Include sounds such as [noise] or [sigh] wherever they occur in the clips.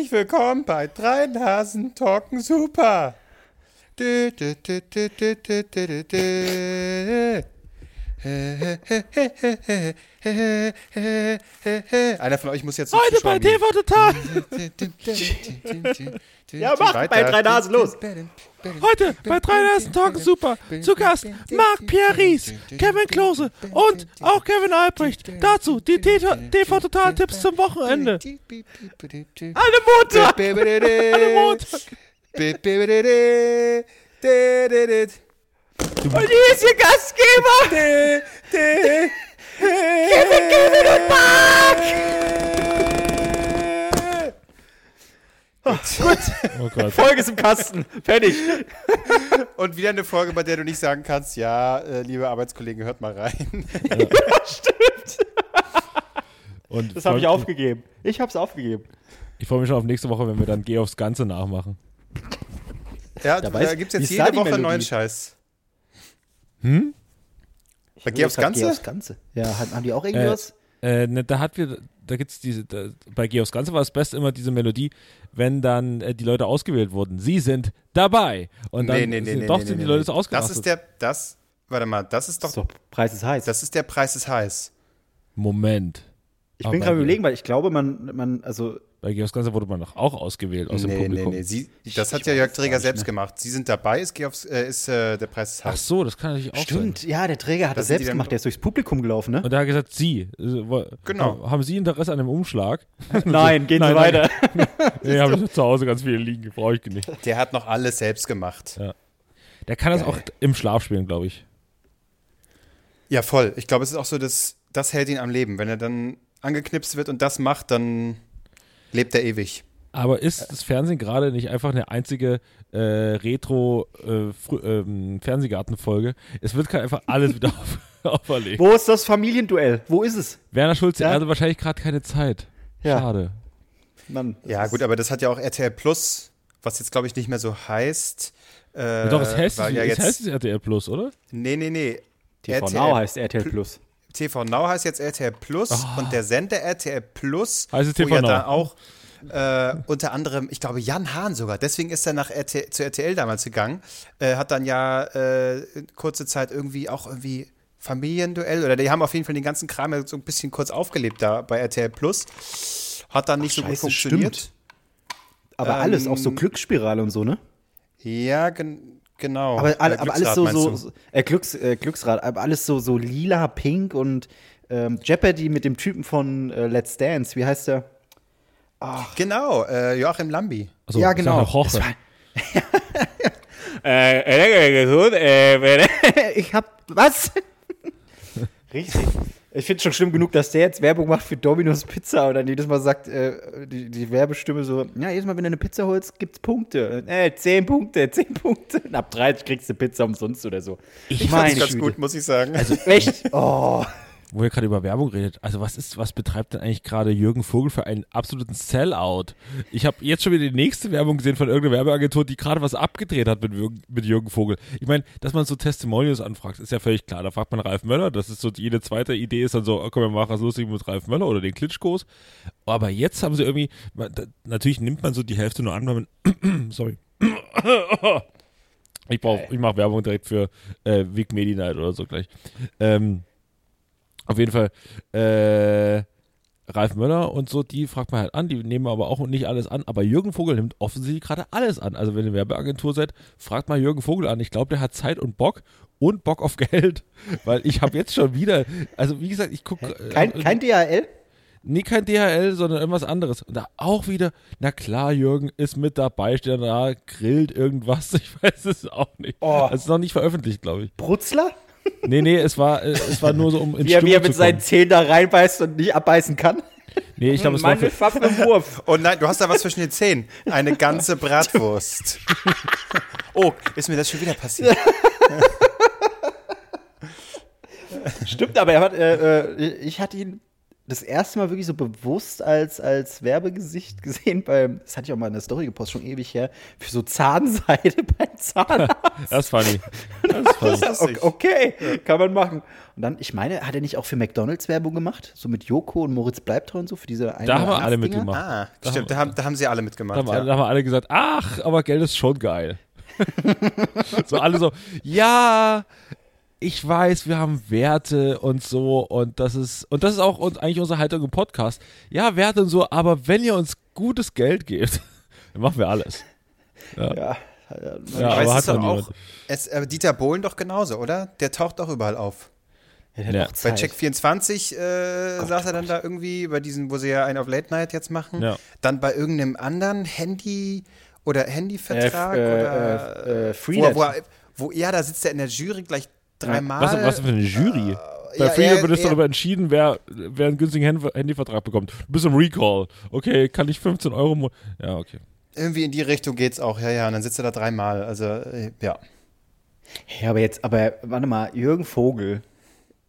Herzlich willkommen bei Drei Nasen Talken Super. Einer von euch muss jetzt Heute bei TV Total. Ja, mach bei drei Nasen los. Heute bei drei Nasen Talken Super. Zu Gast Marc Pierre Ries, Kevin Klose und auch Kevin Albrecht. Dazu die TV Total Tipps zum Wochenende. Alle Montag. Alle Montag. Und hier ist Ihr Gastgeber! Kevin, Kevin und Marc! Oh Gott. [laughs] Folge ist im Kasten. Fertig. Und wieder eine Folge, bei der du nicht sagen kannst, ja, äh, liebe Arbeitskollegen, hört mal rein. [laughs] Und Das habe ich aufgegeben. Ich habe es aufgegeben. Ich freue mich schon auf nächste Woche, wenn wir dann Geh aufs Ganze nachmachen. Ja, Dabei da ist- gibt es jetzt da jede Woche Melodie? neuen Scheiß. Hm? Bei Geh aufs Ganze? Geh aufs Ganze. Ja, haben die auch Äh, irgendwas? äh, ne, da hat wir, da gibt's diese, da, bei aufs Ganze war das Beste immer diese Melodie, wenn dann äh, die Leute ausgewählt wurden. Sie sind dabei. Und dann nee, nee, nee, sind, nee, doch nee, sind nee, die Leute nee. so ausgerastet. Das ist der, das, warte mal, das ist doch, so, Preis ist heiß. das ist der Preis ist heiß. Moment. ich Aber bin gerade überlegen, weil ich glaube, man, man, also, Bei aufs Ganze wurde man doch auch ausgewählt aus dem Nee, nee, Publikum. nee, sie, Ich- das hat ich ja Jörg Träger selbst mehr. gemacht. Sie sind dabei, ist, Geh aufs, äh, ist äh, der Preis Ach so, das kann natürlich auch stimmt, sein. ja, der Träger hat Das das selbst dann- gemacht, der ist durchs Publikum gelaufen, ne? Und er hat gesagt, Sie. äh, Genau. Haben Sie Interesse an dem Umschlag? [laughs] Nein, gehen Sie Nein, weiter. [laughs] [laughs] Nee, habe ich zu Hause ganz viele liegen. Brauche ich nicht. Der hat noch alles selbst gemacht. Der kann das auch im Schlaf spielen, glaube ich. Ja, voll. Ich glaube, es ist auch so, dass das hält ihn am Leben. Wenn er dann angeknipst wird und das macht, dann lebt er ewig. Aber ist das Fernsehen gerade nicht einfach eine einzige äh, Retro äh, ähm? Es wird gerade einfach alles wieder [laughs] auf, auferlegt. Wo ist das Familienduell? Wo ist es? Werner Schulze, Ja. er hatte wahrscheinlich gerade keine Zeit. Ja. Schade. Mann, Ja, gut, aber das hat ja auch RTL Plus, was jetzt, glaube ich, nicht mehr so heißt. Äh, Doch, es heißt, weil ja es jetzt, heißt es RTL Plus, oder? Nee, nee, nee. TV RTL Now heißt RTL Plus. TV Now heißt jetzt RTL Plus und der Sender RTL Plus. Heißt es wo TV ja Now. da auch äh, unter anderem, ich glaube, Jan Hahn sogar, deswegen ist er nach RTL, zu RTL damals gegangen, äh, hat dann ja äh, kurze Zeit irgendwie auch irgendwie Familienduell oder die haben auf jeden Fall den ganzen Kram so ein bisschen kurz aufgelebt da bei RTL Plus. Hat dann nicht so gut scheiße, funktioniert. stimmt. Aber alles, auch so Ähm, Glücksspirale und so, ne? Ja, gen genau. Aber, alle, Äh, aber alles Glücksrad so, so, äh, Glücks, äh, Glücksrad, aber alles so, so lila, pink und ähm, Jeopardy mit dem Typen von äh, Let's Dance, wie heißt der? Genau, äh, Joachim Lambi. Also, ja, genau. war- [laughs] äh, äh, [laughs] ich hab, was? Richtig. Ich finde schon schlimm genug, dass der jetzt Werbung macht für Domino's Pizza und dann jedes Mal sagt, äh, die, die Werbestimme so, ja, jedes Mal, wenn du eine Pizza holst, gibt's Punkte. Äh, 10 Punkte, [laughs] 10 Punkte. Und ab 30 kriegst du Pizza umsonst oder so. Ich, Fand's meine ganz gut, muss ich sagen. Echt? [laughs] Oh. Wo ihr gerade über Werbung redet, also was ist, was betreibt denn eigentlich gerade Jürgen Vogel für einen absoluten Sellout? Ich habe jetzt schon wieder die nächste Werbung gesehen von irgendeiner Werbeagentur, die gerade was abgedreht hat mit, Jürgen- mit Jürgen Vogel. Ich meine, dass man so Testimonials anfragt, ist ja völlig klar. Da fragt man Ralf Möller, das ist so jede zweite Idee ist dann so, oh, komm, wir machen was Lustiges mit Ralf Möller oder den Klitschkos. Aber jetzt haben sie irgendwie, natürlich nimmt man so die Hälfte nur an, weil man, [coughs] sorry. [coughs] Ich brauche, ich mache Werbung direkt für äh, Vic Medi Night oder so gleich. Ähm, auf jeden Fall, äh, Ralf Möller und so, die fragt man halt an, die nehmen aber auch nicht alles an. Aber Jürgen Vogel nimmt offensichtlich gerade alles an. Also wenn ihr eine Werbeagentur seid, fragt mal Jürgen Vogel an. Ich glaube, der hat Zeit und Bock und Bock auf [laughs] Geld. Weil ich habe jetzt schon wieder, also wie gesagt, ich gucke. Kein, kein DHL? Nee, kein DHL, sondern irgendwas anderes. Und da auch wieder, na klar, Jürgen ist mit dabei, steht da, grillt irgendwas. [laughs] Ich weiß es auch nicht. Oh. Es ist noch nicht veröffentlicht, glaube ich. Brutzler? Nee, nee, es war, äh, es war nur so, um in Wie er, wie er mit zu seinen. Zähnen da reinbeißt und nicht abbeißen kann? Nee, ich glaube, es war Meine für, Wurf. Oh nein, du hast da was zwischen den Zähnen. Eine ganze Bratwurst. Oh, ist mir das schon wieder passiert? Stimmt, aber er hat, äh, äh, ich hatte ihn das erste Mal wirklich so bewusst als, als Werbegesicht [laughs] gesehen, weil das hatte ich auch mal in der Story gepostet, schon ewig her, für so Zahnseide [laughs] beim Zahnarzt. Das ist [laughs] funny. Das ist funny. Okay, okay, kann man machen. Und dann, ich meine, hat er nicht auch für McDonalds Werbung gemacht? So mit Joko und Moritz Bleibtreu und so für diese eine Da haben wir alle mitgemacht. Ah, stimmt, da haben, da haben sie alle Da mitgemacht. haben, ja. alle, da haben alle gesagt, ach, aber Geld ist schon geil. so alle so, ja, ich weiß, wir haben Werte und so und das ist und das ist auch uns, eigentlich unsere Haltung im Podcast. Ja, Werte und so, aber wenn ihr uns gutes Geld gebt, [laughs] dann machen wir alles. Ja, Ja, Aber aber es hat doch auch, es, äh, Dieter Bohlen doch genauso, oder? Der taucht auch überall auf. Ja, Ja. Bei Zeit. Check 24 äh, saß er dann da irgendwie, bei diesen, wo sie ja einen auf Late Night jetzt machen. Ja. Dann bei irgendeinem anderen Handy oder Handyvertrag Äh, äh, oder äh, äh, wo, Freenet. wo, er- wo, ja, da sitzt er in der Jury gleich dreimal. Was, was für eine Jury? Bei ja, Freedom er- wird es er- darüber entschieden, wer, wer einen günstigen Hand- Handyvertrag bekommt. Du bist im Recall. Okay, kann ich 15 Euro. Ja, okay. Irgendwie in die Richtung geht's auch, ja, ja. Und dann sitzt er da dreimal. Also, äh, ja. Ja, aber jetzt, aber warte mal, Jürgen Vogel,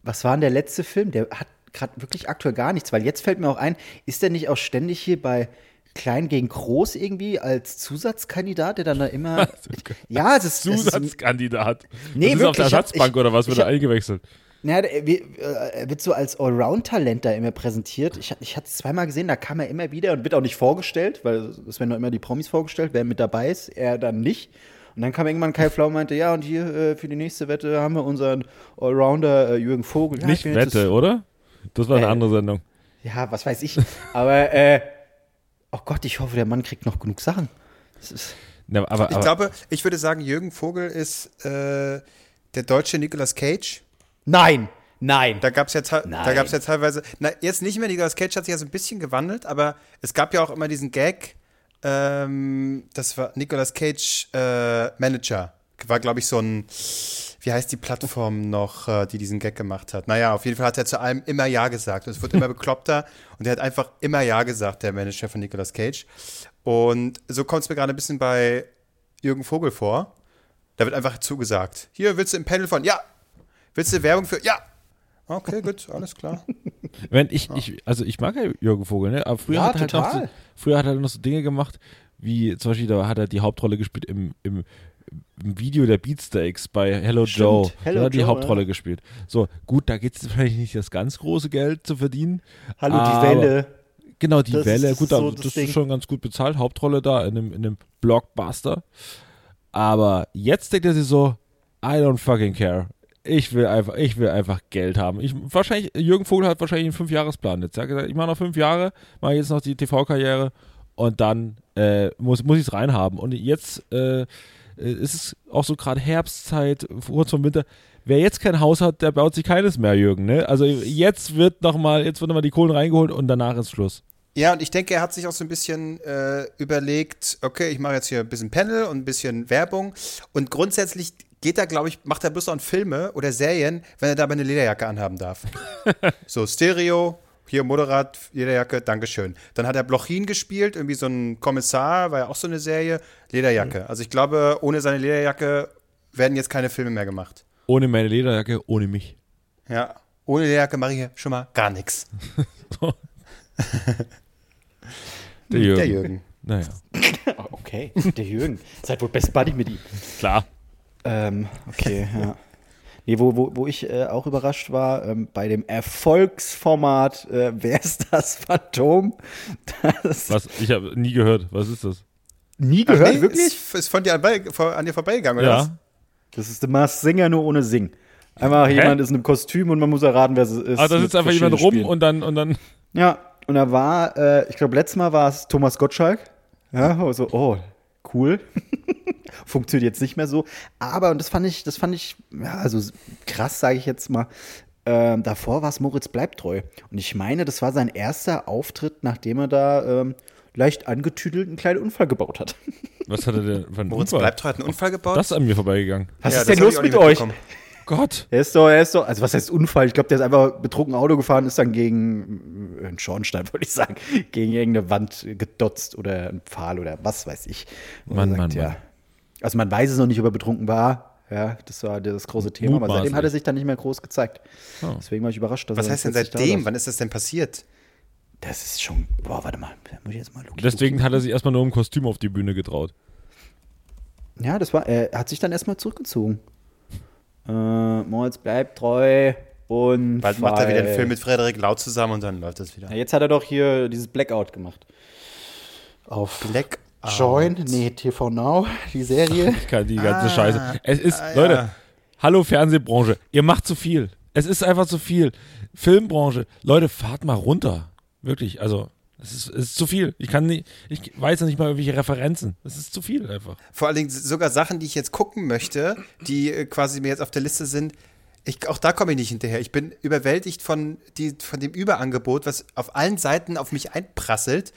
was war denn der letzte Film? Der hat gerade wirklich aktuell gar nichts, weil jetzt fällt mir auch ein, ist der nicht auch ständig hier bei Klein gegen Groß irgendwie als Zusatzkandidat, der dann da immer. [laughs] ja, es ist. Zusatzkandidat. Nee, das ist auf der wirklich, ich hab- Ersatzbank oder was wird da hab- eingewechselt? Der, wie- äh, er wird so als Allround-Talent da immer präsentiert. Ich, ich hatte es zweimal gesehen, da kam er immer wieder und wird auch nicht vorgestellt, weil es werden doch immer die Promis vorgestellt, wer mit dabei ist, er dann nicht. Und dann kam irgendwann Kai Flau und meinte, ja, und hier äh, für die nächste Wette haben wir unseren Allrounder äh, Jürgen Vogel. Ja, Nicht Wette, oder? Das war eine Äh, andere Sendung. Das, ja, was weiß ich. Aber, äh, oh Gott, ich hoffe, der Mann kriegt noch genug Sachen. Das ist, Ja, aber, Ich aber, glaube, ich würde sagen, Jürgen Vogel ist äh, der deutsche Nicolas Cage. nein, nein. Da gab es ja, da gab's ja teilweise, na, jetzt nicht mehr, Nicolas Cage hat sich ja so ein bisschen gewandelt, aber es gab ja auch immer diesen Gag, ähm, das war Nicolas Cage äh, Manager. War, glaube ich, so ein, wie heißt die Plattform noch, äh, die diesen Gag gemacht hat? Naja, auf jeden Fall hat er zu allem immer Ja gesagt. Und es wird immer bekloppter und er hat einfach immer Ja gesagt, der Manager von Nicolas Cage. Und so kommt es mir gerade ein bisschen bei Jürgen Vogel vor. Da wird einfach zugesagt. Hier willst du im Panel von, ja. Willst du Werbung für, ja. Okay, gut, alles klar. [laughs] wenn ich, ich, also ich mag ja Jürgen Vogel, ne? Aber früher Ja, hat er halt noch so, total. früher hat er noch so Dinge gemacht, wie zum Beispiel, da hat er die Hauptrolle gespielt im, im, im Video der Beatsteaks bei Hello Stimmt, Joe. Hello da hat die Joe, Hauptrolle gespielt. So, gut, da geht es wahrscheinlich nicht das ganz große Geld zu verdienen. Hallo, die Welle. Genau, die Das Welle. Gut, da, so das, das ist schon ganz gut bezahlt. Hauptrolle da in einem, in einem Blockbuster. Aber jetzt denkt er sich so, I don't fucking care. Ich will einfach, ich will einfach Geld haben. Ich, wahrscheinlich, Jürgen Vogel hat wahrscheinlich einen Fünfjahresplan jetzt. Er hat gesagt, ich mache noch fünf Jahre, mache jetzt noch die TV-Karriere und dann äh, muss, muss ich es reinhaben. Und jetzt äh, äh, ist es auch so gerade Herbstzeit, kurz vom Winter. Wer jetzt kein Haus hat, der baut sich keines mehr, Jürgen. Ne? Also jetzt wird noch mal, jetzt wird noch mal die Kohlen reingeholt und danach ist Schluss. Ja, und ich denke, er hat sich auch so ein bisschen äh, überlegt, okay, ich mache jetzt hier ein bisschen Panel und ein bisschen Werbung. Und grundsätzlich geht er, glaube ich, macht er bloß auch Filme oder Serien, wenn er dabei eine Lederjacke anhaben darf. [laughs] so, Stereo, hier Moderat, Lederjacke, Dankeschön. Dann hat er Blochin gespielt, irgendwie so ein Kommissar, war ja auch so eine Serie, Lederjacke. Also ich glaube, ohne seine Lederjacke werden jetzt keine Filme mehr gemacht. Ohne meine Lederjacke, ohne mich. Ja, ohne Lederjacke mache ich hier schon mal gar nichts. [laughs] Der Jürgen. Der Jürgen. Naja, Oh, okay, der Jürgen. Seid wohl Best Buddy mit ihm. klar. Ähm, okay, ja. Nee, wo, wo, wo ich äh, auch überrascht war, ähm, bei dem Erfolgsformat äh, [laughs] Wer ist das Phantom? Das Was? Ich habe nie gehört. Was ist das? nie Ach gehört, nee, wirklich? Ist, ist von dir an, an dir vorbeigegangen, oder was? Ja. Das ist der Mars Singer nur ohne Sing. Einfach jemand ist in einem Kostüm und man muss erraten, wer es ist. Ah, da sitzt einfach jemand rum Spielen. und dann, und dann. Ja, und da war, äh, ich glaube, letztes Mal war es Thomas Gottschalk. Ja, also, oh, cool. [laughs] Funktioniert jetzt nicht mehr so. Aber, und das fand ich, das fand ich, ja, also krass, sage ich jetzt mal. Ähm, davor war es Moritz Bleibtreu. Und ich meine, das war sein erster Auftritt, nachdem er da ähm, leicht angetüdelt einen kleinen Unfall gebaut hat. Was hat er denn Moritz Unfall? Bleibtreu hat einen Unfall gebaut. Das ist an mir vorbeigegangen. Was Ja, ist denn los mit euch? Gott. Er ist doch, er ist doch, also was heißt Unfall? Ich glaube, der ist einfach betrunken Auto gefahren, ist dann gegen äh, einen Schornstein, [laughs] wollte ich sagen, gegen irgendeine Wand gedotzt oder einen Pfahl oder was weiß ich. Er Mann, Mann, ja. Mann. Also man weiß es noch nicht, ob er betrunken war. Ja, das war das große Thema. Aber seitdem Mutmaßlich. hat er sich dann nicht mehr groß gezeigt. Oh. Deswegen war ich überrascht. Dass Was er heißt denn 40 da seitdem? Wann ist das denn passiert? Das ist schon. Boah, warte mal. Da muss ich jetzt mal Luki, Deswegen hat er sich erstmal nur im Kostüm auf die Bühne getraut. Luki. Ja, das war. Er hat sich dann erstmal zurückgezogen. Äh, Moritz bleibt treu und. Bald macht er wieder einen frei. Film mit Frederik Lau zusammen und dann läuft das wieder. Ja, jetzt hat er doch hier dieses Blackout gemacht. Auf Black Join, nee, TV Now, die Serie. Ich [laughs] kann die ganze Ah, Scheiße. Es ist, ah, Leute, ja. hallo Fernsehbranche, ihr macht zu viel. Es ist einfach zu viel. Filmbranche, Leute, fahrt mal runter. Wirklich, also, es ist, ist zu viel. Ich kann nicht, ich weiß ja nicht mal irgendwelche Referenzen. Es ist zu viel einfach. Vor allen Dingen sogar Sachen, die ich jetzt gucken möchte, die äh, quasi mir jetzt auf der Liste sind. Ich, auch da komme ich nicht hinterher. Ich bin überwältigt von, die, von dem Überangebot, was auf allen Seiten auf mich einprasselt,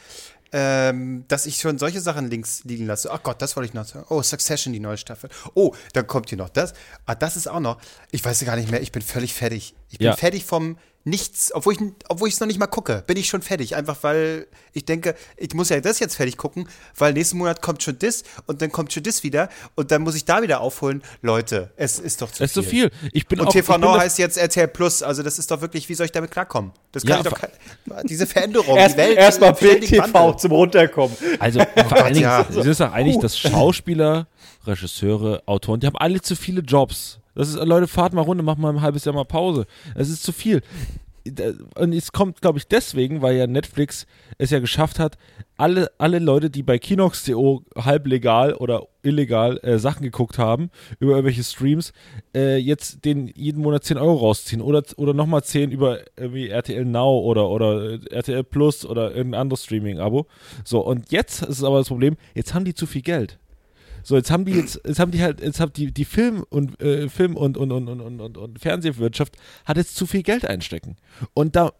ähm, dass ich schon solche Sachen links liegen lasse. Ach Gott, das wollte ich noch sagen. Oh, Succession, die neue Staffel. Oh, dann kommt hier noch das. Ah, das ist auch noch. Ich weiß gar nicht mehr. Ich bin völlig fertig. Ich bin Ja. fertig vom Nichts, obwohl ich obwohl ich es noch nicht mal gucke, bin ich schon fertig. Einfach weil ich denke, ich muss ja das jetzt fertig gucken, weil nächsten Monat kommt schon das und dann kommt schon das wieder und dann muss ich da wieder aufholen. Leute, es ist doch zu Es ist viel. zu viel. Ich bin Und auch, TV Now heißt jetzt RTL Plus, also das ist doch wirklich, wie soll ich damit klarkommen? Das kann Ja, ich doch [laughs] diese Veränderung, Erst, die Welt Erstmal Bild TV zum Runterkommen. Also vor allen Dingen, ja. es ist doch eigentlich, dass Schauspieler, Regisseure, Autoren, die haben alle zu viele Jobs. Das ist, Leute, fahrt mal runter, macht mal ein halbes Jahr mal Pause. Es ist zu viel. Und es kommt, glaube ich, deswegen, weil ja Netflix es ja geschafft hat, alle, alle Leute, die bei Kinox.to halb legal oder illegal äh, Sachen geguckt haben, über irgendwelche Streams, äh, jetzt den jeden Monat 10 Euro rausziehen oder, oder nochmal 10 über irgendwie RTL Now oder, oder äh, RTL Plus oder irgendein anderes Streaming-Abo. So, und jetzt ist aber das Problem, jetzt haben die zu viel Geld. So, jetzt haben die jetzt, jetzt haben die halt, jetzt haben die, die Film und äh, Film und, und, und, und, und, und, und Fernsehwirtschaft hat jetzt zu viel Geld einstecken. Und da,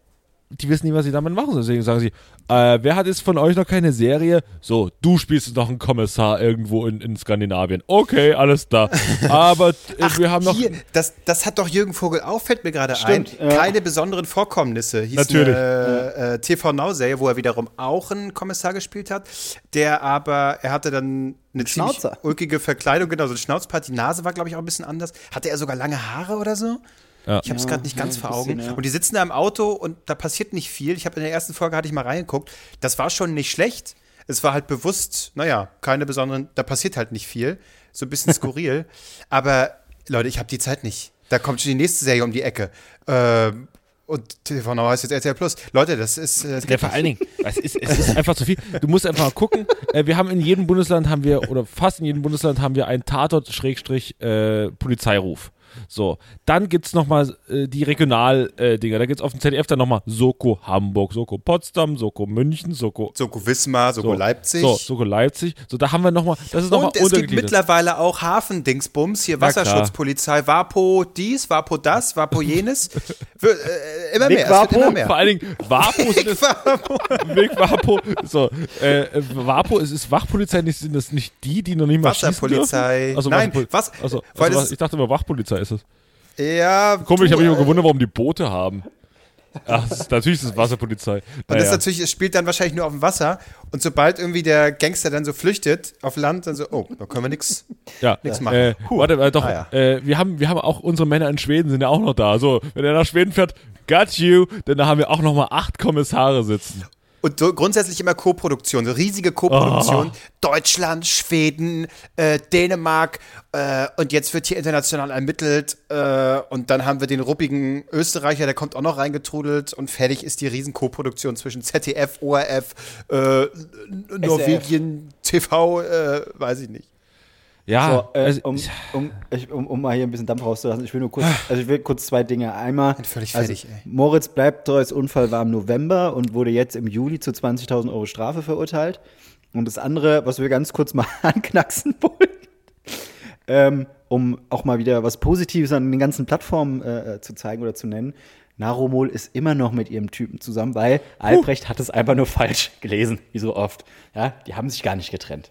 die wissen nicht, was sie damit machen. sollen. Deswegen sagen sie, äh, wer hat jetzt von euch noch keine Serie? So, du spielst noch einen Kommissar irgendwo in, in Skandinavien. Okay, alles da. [laughs] Aber äh, wir haben noch. Hier, das, das hat doch Jürgen Vogel auch, fällt mir gerade ein. Ja. Keine besonderen Vorkommnisse. Hieß Natürlich. Eine, äh, TV Now-Serie, wo er wiederum auch einen Kommissar gespielt hat, der aber, er hatte dann eine ziemlich Schnauzer. ulkige Verkleidung, genau, so ein Schnauzbart. Die Nase war, glaube ich, auch ein bisschen anders. Hatte er sogar lange Haare oder so? Ja. Ich habe es Ja, gerade nicht ganz ja, vor Augen. bisschen, ja. Und die sitzen da im Auto und da passiert nicht viel. Ich habe in der ersten Folge hatte ich mal reingeguckt. Das war schon nicht schlecht. Es war halt bewusst, naja, keine besonderen, da passiert halt nicht viel. So ein bisschen [laughs] skurril. Aber Leute, ich habe die Zeit nicht. Da kommt schon die nächste Serie um die Ecke. Ähm, und TV Now heißt jetzt RTL Plus. Leute, das ist. äh, Das Ja, vor allen Dingen, es ist, es ist einfach zu viel. Du musst einfach mal gucken. Äh, wir haben in jedem Bundesland haben wir, oder fast in jedem Bundesland haben wir einen Tatort-Polizeiruf. So, dann gibt's nochmal äh, die Regional-Dinger. da gibt's auf dem ZDF dann nochmal Soko Hamburg, Soko Potsdam, Soko München, Soko Soko Wismar, Soko so, Leipzig. So, Soko Leipzig. So, da haben wir nochmal, das ist nochmal und es gibt mittlerweile auch Hafendingsbums, hier Na klar. Wasserschutzpolizei, Wapo dies, Wapo das, Wapo jenes. Wir, äh, immer Nick mehr, es Wapo, immer mehr. Vor allen Dingen, Wapo [laughs] sind es, Weg Wapo, so, äh, äh, Wapo, es ist Wachpolizei, nicht, sind das nicht die, die noch nicht mal schießen Wasserpolizei. dürfen? Also, Nein, Wasserpol- was- Also, also, das- ich dachte immer, Wachpolizei ist es. Ja, Komisch, ich habe mich immer äh, gewundert, warum die Boote haben. Ach, das ist, natürlich ist es Wasserpolizei. Und das ist Naja. natürlich, es spielt dann wahrscheinlich nur auf dem Wasser. Und sobald irgendwie der Gangster dann so flüchtet auf Land, dann so, oh, da können wir nix. [laughs] ja. nix machen. Äh, warte, äh, doch, Ah, äh, wir, haben, wir haben auch unsere Männer in Schweden sind ja auch noch da. So, wenn er nach Schweden fährt, got you, denn da haben wir auch noch mal acht Kommissare sitzen. Und so grundsätzlich immer Co-Produktion, so riesige Co-Produktion. Oh. Deutschland, Schweden, äh, Dänemark äh, und jetzt wird hier international ermittelt äh, und dann haben wir den ruppigen Österreicher, der kommt auch noch reingetrudelt und fertig ist die riesen Co-Produktion zwischen ZDF, ORF, äh, Norwegen, TV, äh, weiß ich nicht. Ja, So, äh, also, um, um, ich, um, um mal hier ein bisschen Dampf rauszulassen, ich will nur kurz, also ich will kurz zwei Dinge. Einmal, völlig also fertig, ey. Moritz Bleibtreu's Unfall war im November und wurde jetzt im Juli zu 20.000 Euro Strafe verurteilt. Und das andere, was wir ganz kurz mal [laughs] anknacksen wollen, ähm, um auch mal wieder was Positives an den ganzen Plattformen äh, zu zeigen oder zu nennen. Naromol ist immer noch mit ihrem Typen zusammen, weil Albrecht hat es einfach nur falsch gelesen, wie so oft. Ja, die haben sich gar nicht getrennt.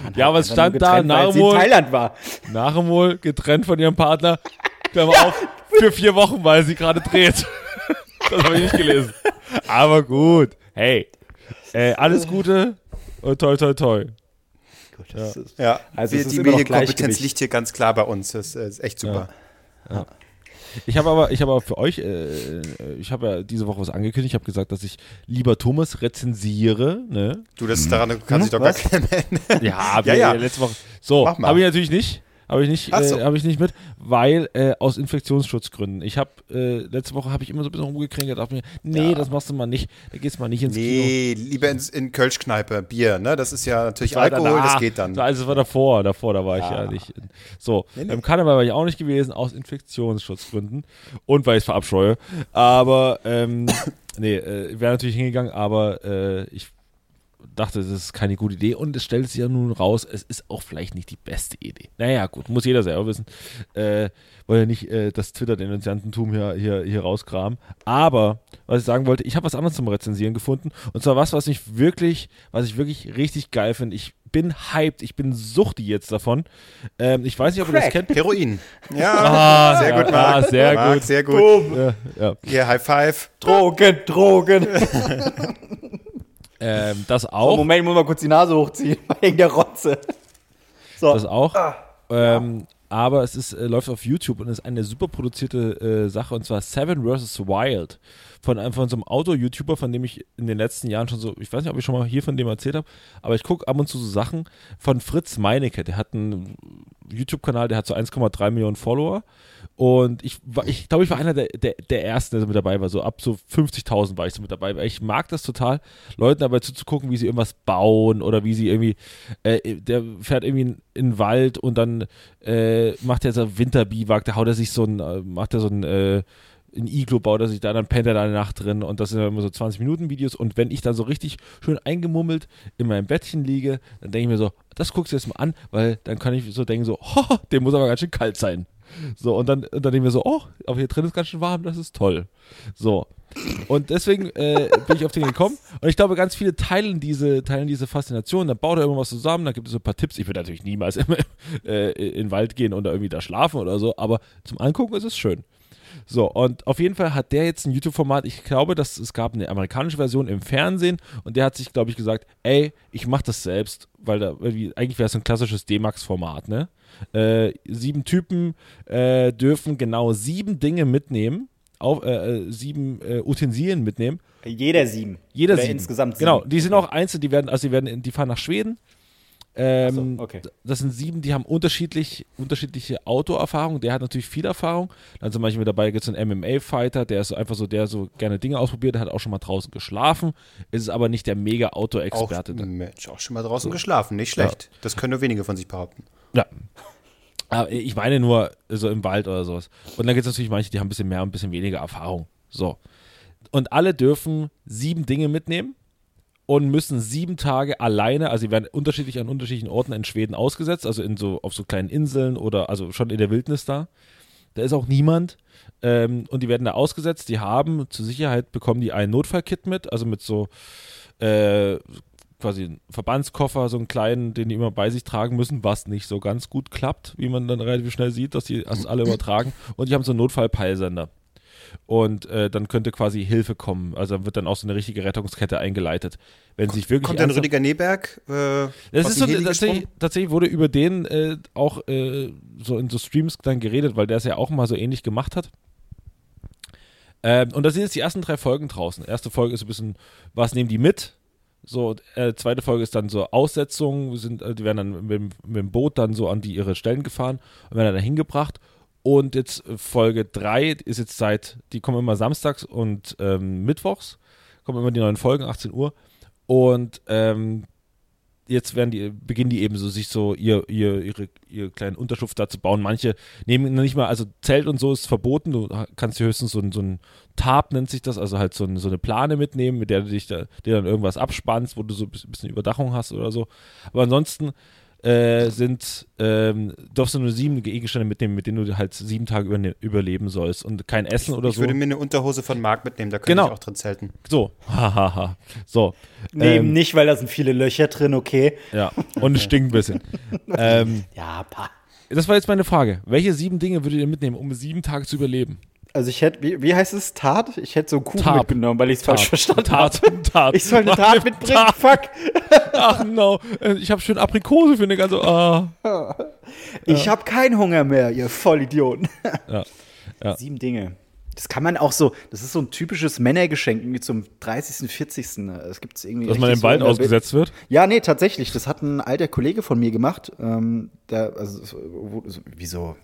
Die waren Ja, halt aber es einfach nur stand da, in Thailand war. Nachemol getrennt von ihrem Partner, Klammer auf, für vier Wochen, weil sie gerade dreht. [laughs] das habe ich nicht gelesen. Aber gut, hey, äh, alles Gute. Und toi toi toi. Das ist- Ja, Also die noch Medienkompetenz liegt hier ganz klar bei uns. Das äh, ist echt super. Ich habe aber, ich habe aber für euch, äh, ich habe ja diese Woche was angekündigt. Ich habe gesagt, dass ich lieber Thomas rezensiere. Ne? Du, das daran kann sich doch gar was? keiner erinnern. Ja, Ja, ja. letzte Woche. So, habe ich natürlich nicht. Habe ich nicht, so. äh, habe ich nicht mit, weil äh, aus Infektionsschutzgründen. Ich habe äh, letzte Woche habe ich immer so ein bisschen rumgekriegt, dachte mir, nee, Ja. das machst du mal nicht. Da gehst mal nicht ins Kino. Nee, lieber ins, in Kölschkneipe, Bier, ne? Das ist ja natürlich war Alkohol, danach. das geht dann. Also es war davor, davor, da war ich ja, nicht. So, Nee, nee. beim Karneval war ich auch nicht gewesen, aus Infektionsschutzgründen und weil ich es verabscheue. Aber, ähm, [coughs] nee, äh, wäre natürlich hingegangen, aber äh, ich dachte, das ist keine gute Idee und es stellt sich ja nun raus, es ist auch vielleicht nicht die beste Idee. Naja, gut, muss jeder selber wissen. Äh, wollen ja nicht äh, das Twitter-Denunziantentum hier, hier, hier rauskramen. Aber, was ich sagen wollte, ich habe was anderes zum Rezensieren gefunden und zwar was, was mich wirklich, was ich wirklich richtig geil finde. Ich bin hyped, ich bin suchti jetzt davon. Ähm, ich weiß nicht, ob ihr das Crack. kennt. Heroin. [laughs] Ja, Ah, sehr ja, gut, Marc. ah, sehr Marc, gut. sehr gut. Boom. Ja, ja. Hier, High Five. Drogen, Drogen. [laughs] Ähm, das auch. Moment, ich muss mal kurz die Nase hochziehen, [laughs] wegen der Rotze. So. Das auch. Ähm, aber es ist, äh, läuft auf YouTube und ist eine super produzierte äh, Sache und zwar Seven vs. Wild von einem von so einem Auto-YouTuber, von dem ich in den letzten Jahren schon so, ich weiß nicht, ob ich schon mal hier von dem erzählt habe, aber ich gucke ab und zu so Sachen von Fritz Meinecke. Der hat einen YouTube-Kanal, der hat so 1,3 Millionen Follower und ich ich glaube, ich war einer der, der, der ersten, der so mit dabei war. So ab so 50.000 war ich so mit dabei. Ich mag das total, Leuten dabei zuzugucken, wie sie irgendwas bauen oder wie sie irgendwie, äh, der fährt irgendwie in, in den Wald und dann äh, macht er so Winterbiwak, da haut er sich so ein, äh, macht er so ein, äh, ein Iglo baut er sich da, dann pennt er da eine Nacht drin und das sind immer so 20 Minuten Videos und wenn ich dann so richtig schön eingemummelt in meinem Bettchen liege, dann denke ich mir so, das guckst du jetzt mal an, weil dann kann ich so denken so, [laughs] oh, der muss aber ganz schön kalt sein. So, und dann, und dann denke ich mir so, oh, aber hier drin ist ganz schön warm, das ist toll. So. Und deswegen äh, bin ich auf den gekommen. Und ich glaube, ganz viele teilen diese, teilen diese Faszination. Dann baut er irgendwas zusammen, dann gibt es so ein paar Tipps. Ich würde natürlich niemals immer, [laughs] äh, in den Wald gehen und da irgendwie da schlafen oder so, aber zum Angucken ist es schön. So, und auf jeden Fall hat der jetzt ein YouTube-Format. Ich glaube, dass es gab eine amerikanische Version im Fernsehen und der hat sich, glaube ich, gesagt, ey, ich mache das selbst, weil da irgendwie, eigentlich wäre es ein klassisches D-Max-Format, ne? Äh, sieben Typen äh, dürfen genau sieben Dinge mitnehmen, auf, äh, äh, sieben äh, Utensilien mitnehmen. Jeder sieben. Jeder Oder sieben. insgesamt sieben. Genau, die sind auch einzeln, die werden, also die werden, die fahren nach Schweden. Ähm, so, okay. Das sind sieben, die haben unterschiedlich, unterschiedliche Autoerfahrung. Der hat natürlich viel Erfahrung. Dann zum Beispiel mit dabei gibt es einen MMA-Fighter, der ist so einfach so, der so gerne Dinge ausprobiert, der hat auch schon mal draußen geschlafen, ist aber nicht der mega Auch, Auto-Experte. Mensch, auch schon mal draußen geschlafen, nicht schlecht. Das können nur wenige von sich behaupten. Ja. Aber ich meine nur so im Wald oder sowas. Und dann gibt es natürlich manche, die haben ein bisschen mehr und ein bisschen weniger Erfahrung. So. Und alle dürfen sieben Dinge mitnehmen und müssen sieben Tage alleine, also sie werden unterschiedlich an unterschiedlichen Orten in Schweden ausgesetzt, also in so, auf so kleinen Inseln oder also schon in der Wildnis da. Da ist auch niemand. Ähm, und die werden da ausgesetzt. Die haben zur Sicherheit bekommen die ein Notfallkit mit, also mit so äh, quasi einen Verbandskoffer, so einen kleinen, den die immer bei sich tragen müssen, was nicht so ganz gut klappt, wie man dann relativ schnell sieht, dass die das alle übertragen. Und die haben so einen Notfallpeilsender. Und äh, dann könnte quasi Hilfe kommen. Also dann wird dann auch so eine richtige Rettungskette eingeleitet. Wenn sich wirklich Kommt ernsthaft- Rüdiger Neberg? Äh, das ist so, tatsächlich, tatsächlich wurde über den äh, auch äh, so in so Streams dann geredet, weil der es ja auch mal so ähnlich gemacht hat. Ähm, und da sind jetzt die ersten drei Folgen draußen. Erste Folge ist ein bisschen, was nehmen die mit? So, äh, zweite Folge ist dann so Aussetzung, sind, äh, die werden dann mit, dem- mit dem Boot dann so an die ihre Stellen gefahren und werden dann hingebracht. Und jetzt äh, Folge 3 ist jetzt seit, die kommen immer samstags und ähm, mittwochs, kommen immer die neuen Folgen, 18 Uhr. Und ähm, jetzt werden die, beginnen die eben so, sich so ihr, ihr, ihre, ihr kleinen Unterschlupf da zu bauen. Manche nehmen nicht mal, also Zelt und so ist verboten, du kannst dir höchstens so ein, so ein Tarp nennt sich das, also halt so, ein, so eine Plane mitnehmen, mit der du dich da, dir dann irgendwas abspannst, wo du so ein bisschen Überdachung hast oder so. Aber ansonsten äh, sind, ähm, darfst du nur sieben Gegenstände mitnehmen, mit denen du halt sieben Tage überne- überleben sollst und kein Essen oder Ich so. würde mir eine Unterhose von Marc mitnehmen, da könnte Genau. ich auch drin zelten. So, [laughs] hahaha. so. Nee, ähm, nicht, weil da sind viele Löcher drin, okay. Ja, und es stinkt ein bisschen. [laughs] ähm, Ja, pa. das war jetzt meine Frage. Welche sieben Dinge würdet ihr mitnehmen, um sieben Tage zu überleben? Also ich hätte, wie, wie heißt es, Tat? Ich hätte so einen Kuchen Tarp. mitgenommen, weil ich es falsch verstanden habe. Tat, Tat. Ich soll eine Tat mitbringen, fuck. [laughs] Ach no, äh, ich habe schön Aprikose für eine ganze. Ah. [laughs] Ich habe keinen Hunger mehr, ihr Vollidioten. Ja. [laughs] Ja. Sieben Dinge. Das kann man auch so, das ist so ein typisches Männergeschenk irgendwie zum 30., 40. Es gibt irgendwie. Dass man im so Wald in der ausgesetzt wird. Ja, nee, tatsächlich. Das hat ein alter Kollege von mir gemacht. Ähm, der, also, so- wo- so- wie so,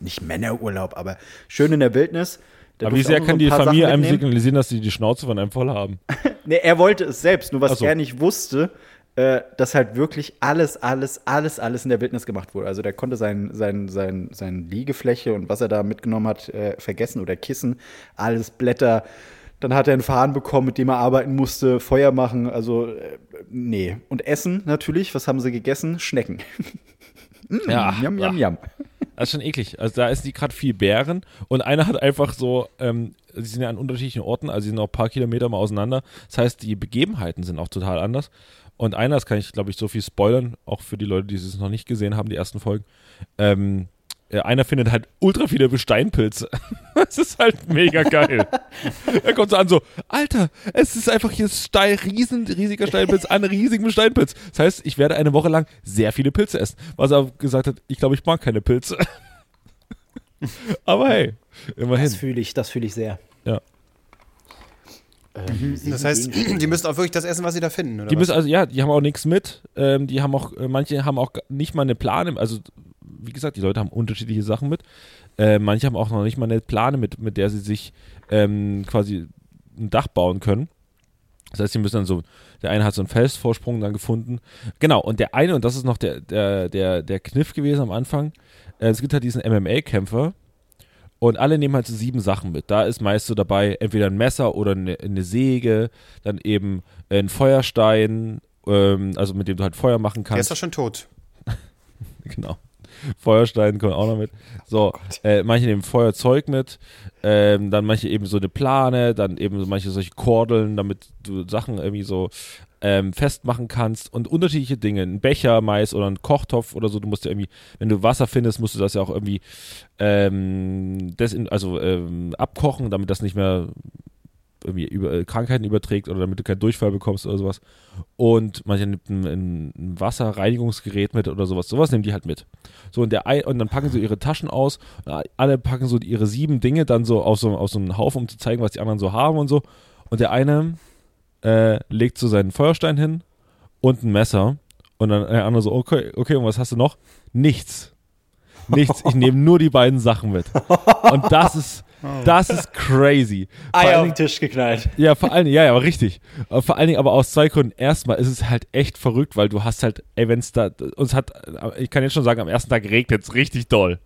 nicht Männerurlaub, aber schön in der Wildnis. Der Aber wie sehr kann so die Familie einem signalisieren, dass sie die Schnauze von einem voll haben? [laughs] Nee, er wollte es selbst, nur was so. er nicht wusste, äh, dass halt wirklich alles, alles, alles, alles in der Wildnis gemacht wurde. Also der konnte sein, sein, sein, sein Liegefläche und was er da mitgenommen hat, äh, vergessen oder Kissen, alles Blätter. Dann hat er einen Faden bekommen, mit dem er arbeiten musste, Feuer machen, also äh, nee. Und Essen natürlich, was haben sie gegessen? Schnecken. [laughs] Ja. Yum, yum, yum. Das ist schon eklig. Also da ist die gerade viel Bären und einer hat einfach so, ähm, sie sind ja an unterschiedlichen Orten, also sie sind auch ein paar Kilometer mal auseinander. Das heißt, die Begebenheiten sind auch total anders. Und einer, das kann ich, glaube ich, so viel spoilern, auch für die Leute, die es noch nicht gesehen haben, die ersten Folgen. Ähm, äh, einer findet halt ultra viele Besteinpilze. [laughs] das ist halt mega geil. [laughs] er kommt so an, so, Alter, es ist einfach hier Steil, riesen, riesiger Steinpilz, ein riesigen Steinpilz. Das heißt, ich werde eine Woche lang sehr viele Pilze essen. Was er gesagt hat, ich glaube, ich mag keine Pilze. [laughs] Aber hey, immerhin. Das fühle ich, das fühle ich sehr. Ja. Ähm, sieben Das heißt, die müssen auch wirklich das essen, was sie da finden, oder Die was? müssen also, ja, die haben auch nichts mit. Ähm, die haben auch, äh, manche haben auch nicht mal eine Plane. Also, wie gesagt, die Leute haben unterschiedliche Sachen mit. Äh, manche haben auch noch nicht mal eine Plane mit, mit der sie sich ähm, quasi ein Dach bauen können. Das heißt, sie müssen dann so, der eine hat so einen Felsvorsprung dann gefunden. Genau, und der eine, und das ist noch der, der, der, der Kniff gewesen am Anfang, äh, es gibt halt diesen MMA-Kämpfer und alle nehmen halt so sieben Sachen mit. Da ist meist so dabei entweder ein Messer oder eine, eine Säge, dann eben ein Feuerstein, ähm, also mit dem du halt Feuer machen Der ist kannst. doch schon tot. [laughs] genau. Feuerstein kommen auch noch mit. So, äh, manche nehmen Feuerzeug mit, ähm, dann manche eben so eine Plane, dann eben so manche solche Kordeln, damit du Sachen irgendwie so ähm, festmachen kannst und unterschiedliche Dinge. Ein Becher, Mais oder ein Kochtopf oder so. Du musst ja irgendwie, wenn du Wasser findest, musst du das ja auch irgendwie ähm, desin also ähm, abkochen, damit das nicht mehr irgendwie über, äh, Krankheiten überträgt oder damit du keinen Durchfall bekommst oder sowas. Und manche nimmt ein, ein, ein Wasserreinigungsgerät mit oder sowas. Sowas nehmen die halt mit. So, und, der, Ei- und dann packen sie ihre Taschen aus. Alle packen so ihre sieben Dinge dann so auf so, auf so einen Haufen, um zu zeigen, was die anderen so haben und so. Und der eine äh, legt so seinen Feuerstein hin und ein Messer. Und dann der andere so, okay, okay, und was hast du noch? Nichts. Nichts. Ich nehme nur die beiden Sachen mit. Und das ist, das ist crazy. Eier auf den Tisch geknallt. ja, vor allen Dingen, ja, ja, aber richtig. Vor allen Dingen aber aus zwei Gründen. Erstmal ist es halt echt verrückt, weil du hast halt, ey, wenn's da, uns hat, ich kann jetzt schon sagen, am ersten Tag regnet es richtig doll.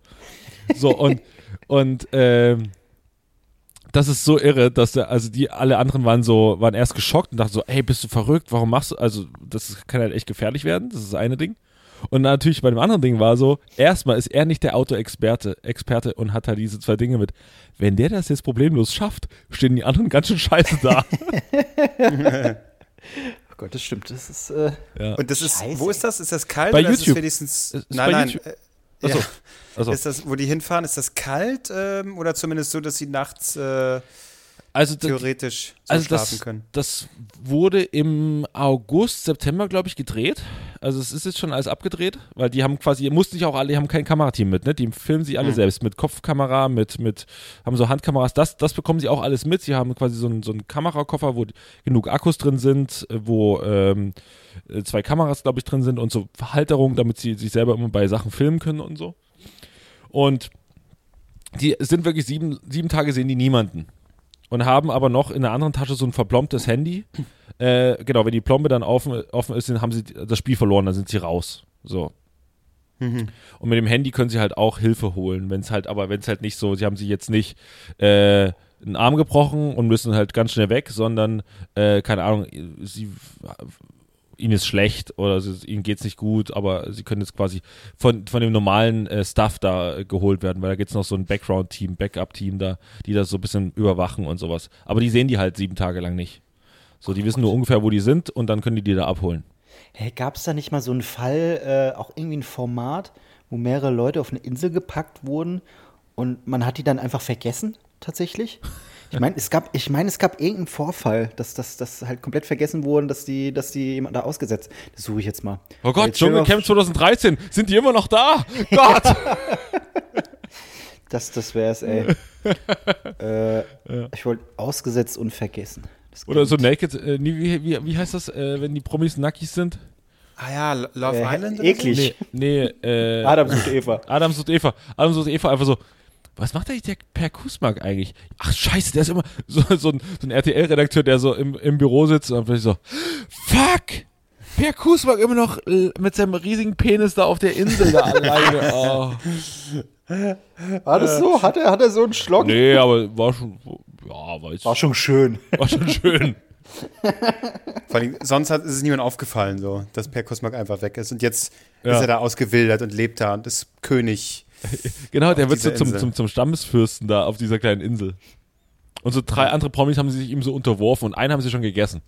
So, und, und, ähm, das ist so irre, dass der, also die, alle anderen waren so, waren erst geschockt und dachten so, ey, bist du verrückt? Warum machst du, also, das kann halt echt gefährlich werden. Das ist das eine Ding. Und natürlich bei dem anderen Ding war so, erstmal ist er nicht der Autoexperte Experte und hat halt diese zwei Dinge mit. Wenn der das jetzt problemlos schafft, stehen die anderen ganz schön scheiße da. [laughs] Oh Gott, das stimmt. Das ist. Äh, ja. Und das ist, Scheiße. wo ist das? Ist das kalt Bei oder ist YouTube. es wenigstens. Ist nein, bei nein. YouTube. Achso, ja. also, Ist das, wo die hinfahren, ist das kalt ähm, oder zumindest so, dass sie nachts äh, also, theoretisch so also schlafen das, können? das wurde im August, September, glaube ich, gedreht. Also es ist jetzt schon alles abgedreht, weil die haben quasi, mussten sich auch alle, die haben kein Kamerateam mit, ne? Die filmen sie alle Hm. selbst mit Kopfkamera, mit, mit, haben so Handkameras, das, das bekommen sie auch alles mit. Sie haben quasi so einen, so einen Kamerakoffer, wo genug Akkus drin sind, wo ähm, äh, zwei Kameras, glaube ich, drin sind und so Halterungen, damit sie sich selber immer bei Sachen filmen können und so. Und die sind wirklich sieben, sieben Tage sehen die niemanden. Und haben aber noch in der anderen Tasche so ein verblombtes Handy. Äh, genau, wenn die Plombe dann offen, offen ist, dann haben sie das Spiel verloren, dann sind sie raus. So. Mhm. Und mit dem Handy können sie halt auch Hilfe holen, wenn es halt, aber wenn es halt nicht so, sie haben sich jetzt nicht äh, einen Arm gebrochen und müssen halt ganz schnell weg, sondern, äh, keine Ahnung, sie ihnen ist schlecht oder sie, ihnen geht's nicht gut, aber sie können jetzt quasi von, von dem normalen äh, Stuff da äh, geholt werden, weil da gibt's noch so ein Background-Team, Backup-Team da, die das so ein bisschen überwachen und sowas. Aber die sehen die halt sieben Tage lang nicht. So, die wissen nur ungefähr, wo die sind und dann können die die da abholen. hey, gab es da nicht mal so einen Fall, äh, auch irgendwie ein Format, wo mehrere Leute auf eine Insel gepackt wurden und man hat die dann einfach vergessen, tatsächlich? Ich meine, es gab, ich meine, es gab irgendeinen Vorfall, dass das dass halt komplett vergessen wurden, dass die, dass die jemand da ausgesetzt. Das suche ich jetzt mal. Oh Gott, Dschungelcamp 2013, sind die immer noch da? Gott! Das, das wär's, ey. [laughs] äh, Ich wollte ausgesetzt und vergessen. Das Oder so Naked, äh, wie, wie, wie heißt das, äh, wenn die Promis nackig sind? Ah ja, Lo- Love Äh, Island? eklig. Nee, nee, äh, Adam sucht Eva. [laughs] Adam sucht Eva. Adam sucht Eva einfach so, was macht eigentlich der Per Kusmak eigentlich? Ach scheiße, der ist immer [laughs] so, so ein, so ein RTL-Redakteur, der so im, im Büro sitzt und dann plötzlich so, fuck! Per Kusmak immer noch mit seinem riesigen Penis da auf der Insel da [laughs] alleine. Oh. War das so? Hat er, hat er so einen Schlock? Nee, aber war schon, ja, weiß, War schon schön. [laughs] war schon schön. Vor allem, sonst hat, ist es niemand aufgefallen, so, dass Per Kusmak einfach weg ist. Und jetzt Ja. ist er da ausgewildert und lebt da und ist König. [laughs] Genau, der wird so zum, zum, zum Stammesfürsten da auf dieser kleinen Insel. Und so drei andere Promis haben sie sich ihm so unterworfen und einen haben sie schon gegessen.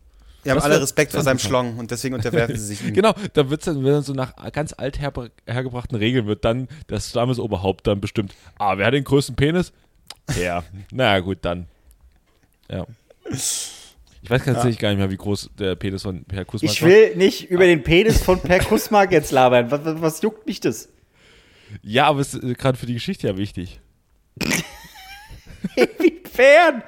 Die haben Das alle Respekt vor seinem ist Schlong und deswegen unterwerfen sie sich ihm. [laughs] Genau, da wird's dann, wenn dann so nach ganz alt her, hergebrachten Regeln wird dann das Stammesoberhaupt dann bestimmt. Ah, wer hat den größten Penis? Ja, [laughs] naja, gut, dann. Ja. Ich weiß tatsächlich gar nicht mehr, wie groß der Penis von Per Kusmak Ich will nicht über den Penis von Per Kusmark jetzt labern. Was, was, was juckt mich das? Ja, aber es ist äh, gerade für die Geschichte ja wichtig. [laughs] Inwiefern?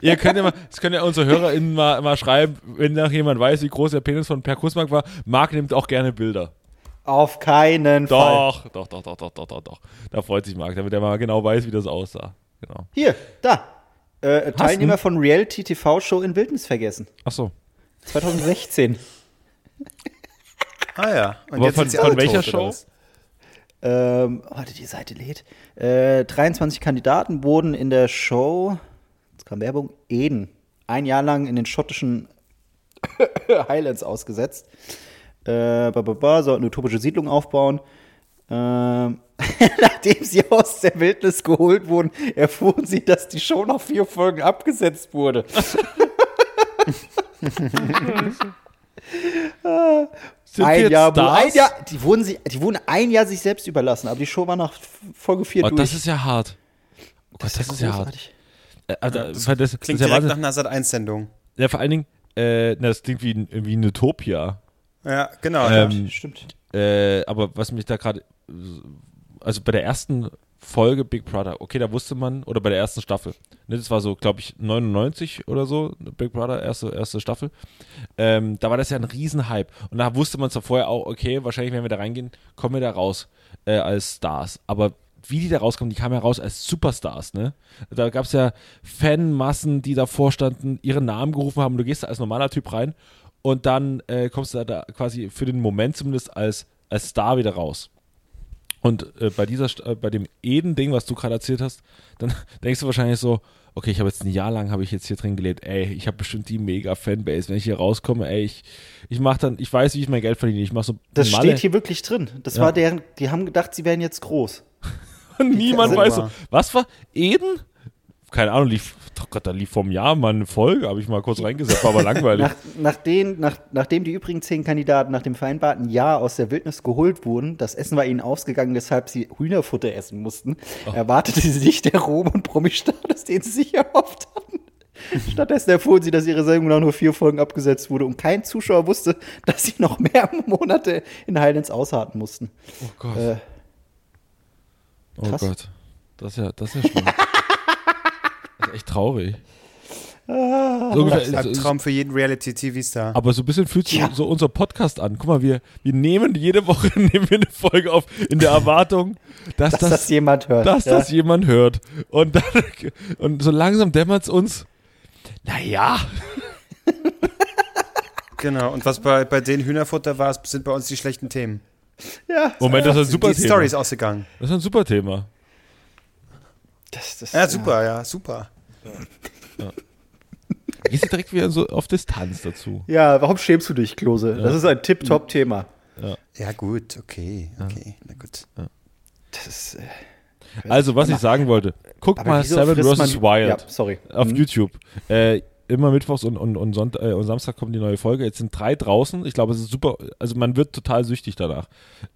Ihr könnt ja mal, das können ja unsere HörerInnen mal, mal schreiben, wenn noch jemand weiß, wie groß der Penis von Per Kusmak war. Marc nimmt auch gerne Bilder. Auf keinen Fall. Doch, doch, doch, doch, doch, doch, doch, doch. Da freut sich Marc, damit er mal genau weiß, wie das aussah. Genau. Hier, da. Äh, Teilnehmer von Reality TV Show in Wildnis vergessen. Ach so. 2016. Ah ja. Und Aber jetzt von- sind sie von alle welcher tot, Show? Ähm, warte, die Seite lädt. Äh, 23 Kandidaten wurden in der Show, jetzt kam Werbung, Eden, ein Jahr lang in den schottischen [coughs] Highlands ausgesetzt. Äh, ba, ba, ba, sollten eine utopische Siedlung aufbauen. Ähm, [laughs] nachdem sie aus der Wildnis geholt wurden, erfuhren sie, dass die Show nach vier Folgen abgesetzt wurde. [laughs] [laughs] Sind ein Jahr, ein Jahr, die wurden, sie, die wurden ein Jahr sich selbst überlassen, aber die Show war nach Folge 4 Oh, durch. das ist ja hart. Oh Gott, das, ist ja hart. großartig. Äh, also, Das das, das Klingt direkt nach einer Sat-1-Sendung. ja, vor allen Dingen, äh, das klingt wie, wie eine Utopia. Ja, genau. Ähm, Stimmt. Äh, aber was mich da gerade, also bei der ersten Folge Big Brother, okay, da wusste man, oder bei der ersten Staffel, ne, das war so, glaube ich, 99 oder so, Big Brother, erste, erste Staffel, ähm, da war das ja ein Riesenhype. Und da wusste man zwar vorher auch, okay, wahrscheinlich, wenn wir da reingehen, kommen wir da raus äh, als Stars. Aber wie die da rauskommen, die kamen ja raus als Superstars, ne? Da gab es ja Fanmassen, die davor standen, ihren Namen gerufen haben. Du gehst da als normaler Typ rein und dann äh, kommst du da, da quasi für den Moment zumindest als, als Star wieder raus. Und äh, bei dieser, äh, bei dem Eden-Ding, was du gerade erzählt hast, dann [laughs] denkst du wahrscheinlich so, okay, ich habe jetzt ein Jahr lang habe ich jetzt hier drin gelebt, ey, ich habe bestimmt die mega Fanbase, wenn ich hier rauskomme, ey, ich, ich mache dann, ich weiß, wie ich mein Geld verdiene, ich mache so Das Malle steht hier wirklich drin. Das Ja. war deren, die haben gedacht, sie wären jetzt groß. [laughs] und niemand weiß so, was war Eden? Keine Ahnung, lief, oh Gott, da lief vom Jahr mal eine Folge, habe ich mal kurz reingesetzt, war aber langweilig. Nach, nachdem, nach, nachdem die übrigen zehn Kandidaten nach dem vereinbarten Jahr aus der Wildnis geholt wurden, das Essen war ihnen ausgegangen, weshalb sie Hühnerfutter essen mussten, Oh. erwartete sie sich der Ruhm und Promi-Status, den sie sich erhofft hatten. Stattdessen erfuhren sie, dass ihre Sendung nach nur vier Folgen abgesetzt wurde und kein Zuschauer wusste, dass sie noch mehr [laughs] Monate in Highlands ausharten mussten. Oh Gott, Äh, oh. Gott, das ist ja, das ist ja schlimm. Ist echt traurig. Ah. So ungefähr, Ein Traum für jeden Reality-TV-Star. Aber so ein bisschen fühlt sich Ja. so unser Podcast an. Guck mal, wir, wir nehmen jede Woche [laughs] nehmen wir eine Folge auf in der Erwartung, dass, dass das, das, jemand hört. dass ja. das jemand hört. Und dann und so langsam dämmert es uns. Naja, [laughs] Genau. Und was bei, bei denen Hühnerfutter war, sind bei uns die schlechten Themen. ja, Moment, das ist ein super die Thema. Story ist ausgegangen. Das ist ein super Thema. das, das, Ja, super, ja, super. Gehst du direkt wieder so auf Distanz dazu. Ja, warum schämst du dich, Klose? Das ist ein Tip-Top-Thema. Ja, gut, okay, okay, na gut. Das ist, äh, Also, was ich sagen wollte, guck aber mal Seven vs. Wild. Ja, sorry. auf Mhm. YouTube. Äh, immer mittwochs und, und, und, Sonnt äh, und Samstag kommt die neue Folge. Jetzt sind drei draußen. Ich glaube, es ist super. Also man wird total süchtig danach.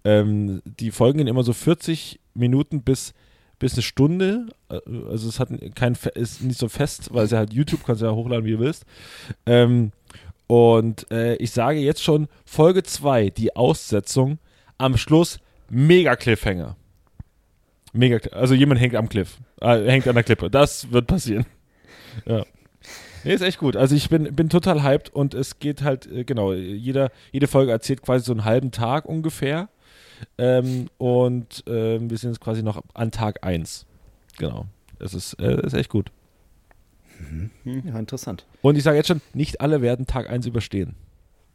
Ähm, die Folgen gehen immer so 40 Minuten bis bis eine Stunde. Äh, Also es hat kein ist nicht so fest, weil es ja halt YouTube kannst ja hochladen, wie du willst. Ähm, und äh, ich sage jetzt schon Folge 2, die Aussetzung, am Schluss mega Cliffhanger. Mega, also jemand hängt am Cliff, äh, hängt an der Klippe. Das wird passieren. Ja. Nee, ist echt gut. Also ich bin, bin total hyped und es geht halt, äh, genau, jeder, jede Folge erzählt quasi so einen halben Tag ungefähr. Ähm, und ähm, wir sind jetzt quasi noch an Tag 1. Genau. Es ist, äh, ist echt gut. Ja, interessant. Und ich sage jetzt schon, nicht alle werden Tag 1 überstehen.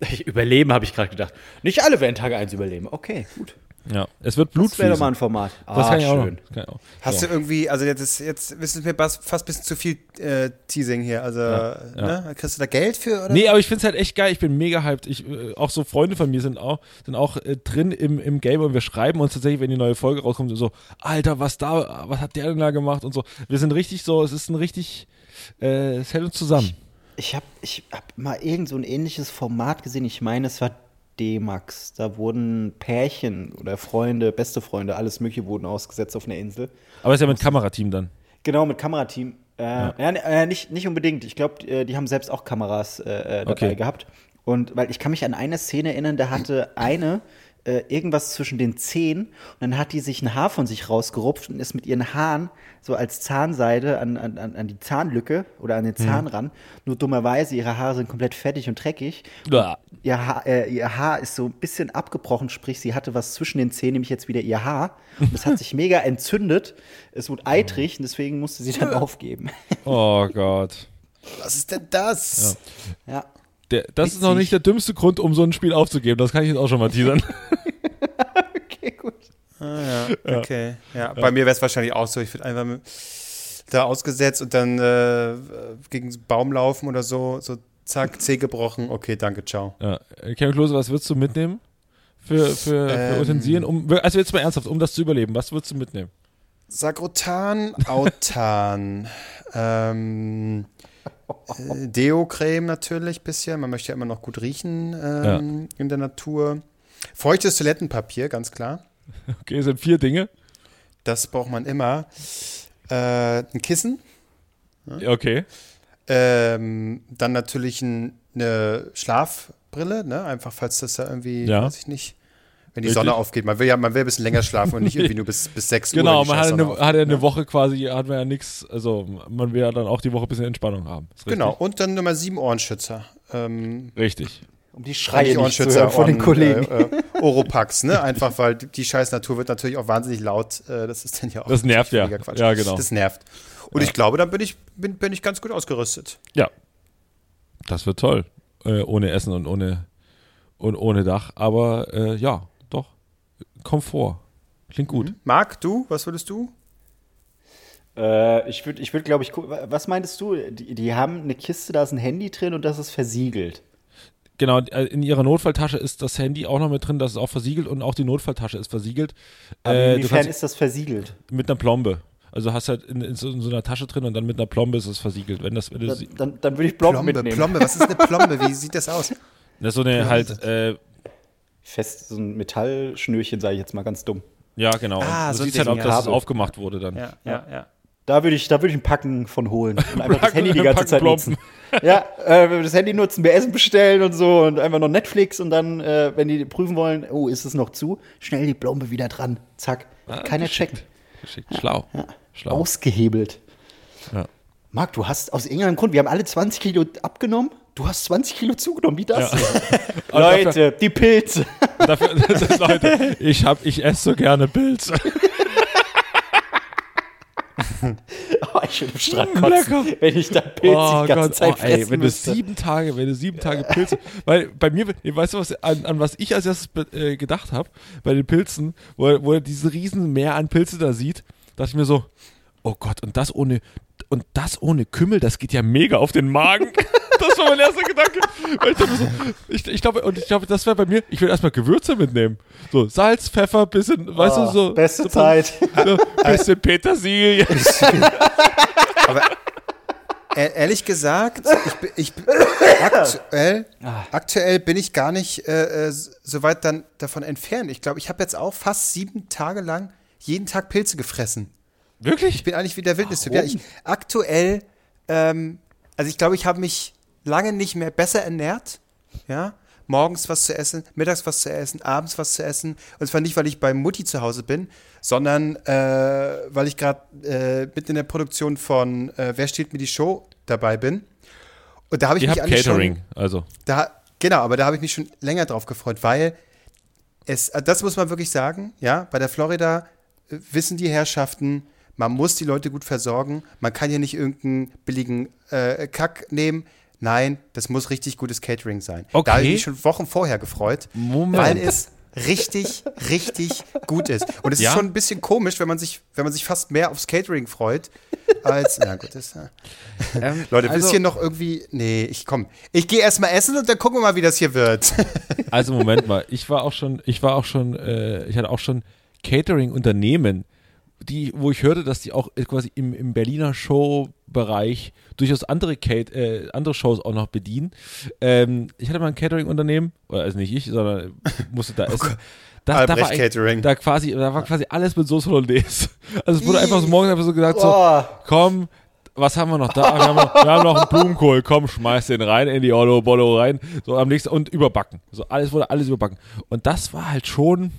[laughs] Überleben, habe ich gerade gedacht. Nicht alle werden Tag 1 überleben. Okay, gut. Ja. Es wird Das wäre doch mal ein Format. Ah, das kann ich auch noch. schön. Ich auch. Hast so. du irgendwie, also jetzt, ist, jetzt ist es mir fast, fast ein bisschen zu viel äh, Teasing hier. Also, ja. Ne? kriegst du da Geld für? Oder? Nee, aber ich finde es halt echt geil. Ich bin mega hyped. Ich, äh, auch so Freunde von mir sind auch, sind auch äh, drin im, im Game und wir schreiben uns tatsächlich, wenn die neue Folge rauskommt, so, Alter, was da, was hat der denn da gemacht und so. Wir sind richtig so, es ist ein richtig, äh, es hält uns zusammen. Ich habe ich hab mal irgend so ein ähnliches Format gesehen. Ich meine, es war D-Max. Da wurden Pärchen oder Freunde, beste Freunde, alles Mögliche wurden ausgesetzt auf einer Insel. Aber es ist ja mit Kamerateam dann. Genau, mit Kamerateam. Äh, ja. äh, nicht, nicht unbedingt. Ich glaube, äh, die haben selbst auch Kameras äh, äh, dabei Okay. gehabt. Und weil ich kann mich an eine Szene erinnern, da hatte eine äh, irgendwas zwischen den Zehen und dann hat die sich ein Haar von sich rausgerupft und ist mit ihren Haaren so als Zahnseide an, an, an die Zahnlücke oder an den Zahn ran. Nur dummerweise, ihre Haare sind komplett fettig und dreckig. Uah. Ihr Haar, äh, ihr Haar ist so ein bisschen abgebrochen, sprich, sie hatte was zwischen den Zähnen, nämlich jetzt wieder ihr Haar. Und es hat [laughs] sich mega entzündet. Es wurde eitrig und deswegen musste sie dann aufgeben. Oh Gott. Was ist denn das? ja. Der, das ist noch Witzig. nicht der dümmste Grund, um so ein Spiel aufzugeben. Das kann ich jetzt auch schon mal teasern. [laughs] Okay, gut. Ah, ja. Okay. Ja, bei mir wäre es wahrscheinlich auch so. Ich würde einfach da ausgesetzt und dann äh, gegen den Baum laufen oder so. So, zack, Zeh gebrochen. Okay, danke, ciao. ja. Äh, Kevin Klose, was würdest du mitnehmen? Für, für, für Ähm. Utensilien? Um, also jetzt mal ernsthaft, um das zu überleben. Was würdest du mitnehmen? Sagrotan, Autan, [laughs] ähm, äh, Deo-Creme natürlich ein bisschen. Man möchte ja immer noch gut riechen ähm, in der Natur. Feuchtes Toilettenpapier, ganz klar. Okay, sind vier Dinge. Das braucht man immer. Äh, ein Kissen. Ja, Okay. Ähm, dann natürlich ein, eine Schlafbrille, ne? Einfach falls das da irgendwie, Ja. weiß ich nicht, wenn die Richtig. Sonne aufgeht. Man will ja, man will ein bisschen länger schlafen und nicht irgendwie [laughs] nur bis, bis 6 Uhr. Genau, man hat eine, hat ja eine ne? Woche quasi, hat man ja nichts, also man will ja dann auch die Woche ein bisschen Entspannung haben. Genau, und dann Nummer 7 Ohrenschützer. Ähm, Richtig. Um die Schreie nicht zu Ohrenschützer hören von den Kollegen. Äh, äh, Oropax, ne? Einfach, weil die, scheiß Natur wird natürlich auch wahnsinnig laut. Äh, das ist dann ja auch. Das nervt ja. Quatsch. Ja, genau. Das nervt. Und ich glaube, dann bin ich, bin, bin ich ganz gut ausgerüstet. Ja. Das wird toll. Äh, ohne Essen und ohne, und ohne Dach. Aber äh, ja. Komfort. Klingt gut. Marc, du, was würdest du? Äh, ich würde, ich würd, glaube ich, was meintest du? Die, die haben eine Kiste, da ist ein Handy drin und das ist versiegelt. Genau, äh, in ihrer Notfalltasche ist das Handy auch noch mit drin, das ist auch versiegelt und auch die Notfalltasche ist versiegelt. Aber Äh, inwiefern ist das versiegelt? mit einer Plombe. Also hast halt in, in, so, in so einer Tasche drin und dann mit einer Plombe ist es versiegelt. Wenn das, wenn du Dann, dann, dann würde ich Blomben Plombe, mitnehmen. Plombe, was ist eine Plombe? Wie sieht das aus? das ist so eine halt, äh, Fest, so ein Metallschnürchen, sage ich jetzt mal ganz dumm. ja genau. Ah, du so siehst halt, ob das ja. Kabel. aufgemacht wurde dann. Ja, ja, ja. Da würde ich, da würde ich ein Packen von holen und einfach das Packen- Handy die ganze Packen Zeit nutzen. Ja, äh, das Handy nutzen, wir Essen bestellen und so und einfach noch Netflix und dann, äh, wenn die prüfen wollen, oh, ist es noch zu, schnell die Plombe wieder dran. Zack. Keiner checkt. Geschickt. Schlau. Schlau. Ausgehebelt. Ja. Marc, du hast aus irgendeinem Grund, wir haben alle 20 Kilo abgenommen. Du hast 20 Kilo zugenommen, wie das? Aber [laughs] Leute, die Pilze. [laughs] Dafür, [laughs] Leute, ich, hab, ich esse so gerne Pilze. Oh, ich will im Strand kotzen, wenn ich da Pilze Oh die ganze Gott, Zeit oh, ey, wenn du müsste. sieben Tage, wenn du sieben Tage Pilze, weil bei mir, weißt du was, an, an was ich als erstes äh, gedacht habe, bei den Pilzen, wo er, wo er diese riesen Meer an Pilze da sieht, dachte ich mir so, oh Gott, und das ohne, und das ohne Kümmel, das geht ja mega auf den Magen. [laughs] das war mein erster Gedanke. Ich dachte so, ich, ich glaube, und ich glaube, das wäre bei mir, ich will erstmal Gewürze mitnehmen. So, Salz, Pfeffer, bisschen, weißt du, so. Oh, Beste so, Zeit. [laughs] So, bisschen Petersilie. [laughs] Aber e- ehrlich gesagt, ich, bin- ich aktuell, aktuell bin ich gar nicht äh, äh, so weit dann davon entfernt. Ich glaube, ich habe jetzt auch fast sieben Tage lang jeden Tag Pilze gefressen. Wirklich? Ich bin eigentlich wie der Wildnistyp. Ja, ich aktuell, ähm, also ich glaube, ich habe mich lange nicht mehr besser ernährt. Ja. Morgens was zu essen, mittags was zu essen, abends was zu essen. Und zwar nicht, weil ich bei Mutti zu Hause bin, sondern äh, weil ich gerade äh, mitten in der Produktion von äh, Wer steht mir die Show dabei bin. Und da habe ich Ihr mich habt eigentlich Catering, schon, also. da, genau, aber da habe ich mich schon länger drauf gefreut, weil es, äh, das muss man wirklich sagen, ja, bei der Florida äh, wissen die Herrschaften, man muss die Leute gut versorgen, man kann hier nicht irgendeinen billigen äh, Kack nehmen. Nein, das muss richtig gutes Catering sein. Okay. Da habe ich mich schon Wochen vorher gefreut, Moment. weil es richtig, richtig gut ist. Und es Ja? ist schon ein bisschen komisch, wenn man sich, wenn man sich fast mehr aufs Catering freut, als, na gut, das, ja. Ähm, [laughs] Leute, also, ihr noch irgendwie, nee, ich komm, ich gehe erstmal essen und dann gucken wir mal, wie das hier wird. Also Moment mal, ich war auch schon, ich war auch schon, äh, ich hatte auch schon Catering-Unternehmen, die, wo ich hörte, dass die auch äh, quasi im, im Berliner Showbereich durchaus andere, Kate, äh, andere Shows auch noch bedienen. Ähm, ich hatte mal ein Catering-Unternehmen, oder also nicht ich, sondern musste da [laughs] essen. Da, da, Albrecht war, Catering. da quasi, da war quasi alles mit Soße Hollandaise. [laughs] Also es wurde einfach so morgens einfach so gesagt, so, komm, was haben wir noch da? Wir haben noch, wir haben noch einen Blumenkohl, komm, schmeiß den rein in die Ollo Bollo rein. So am nächsten und überbacken. So alles wurde alles überbacken. Und das war halt schon.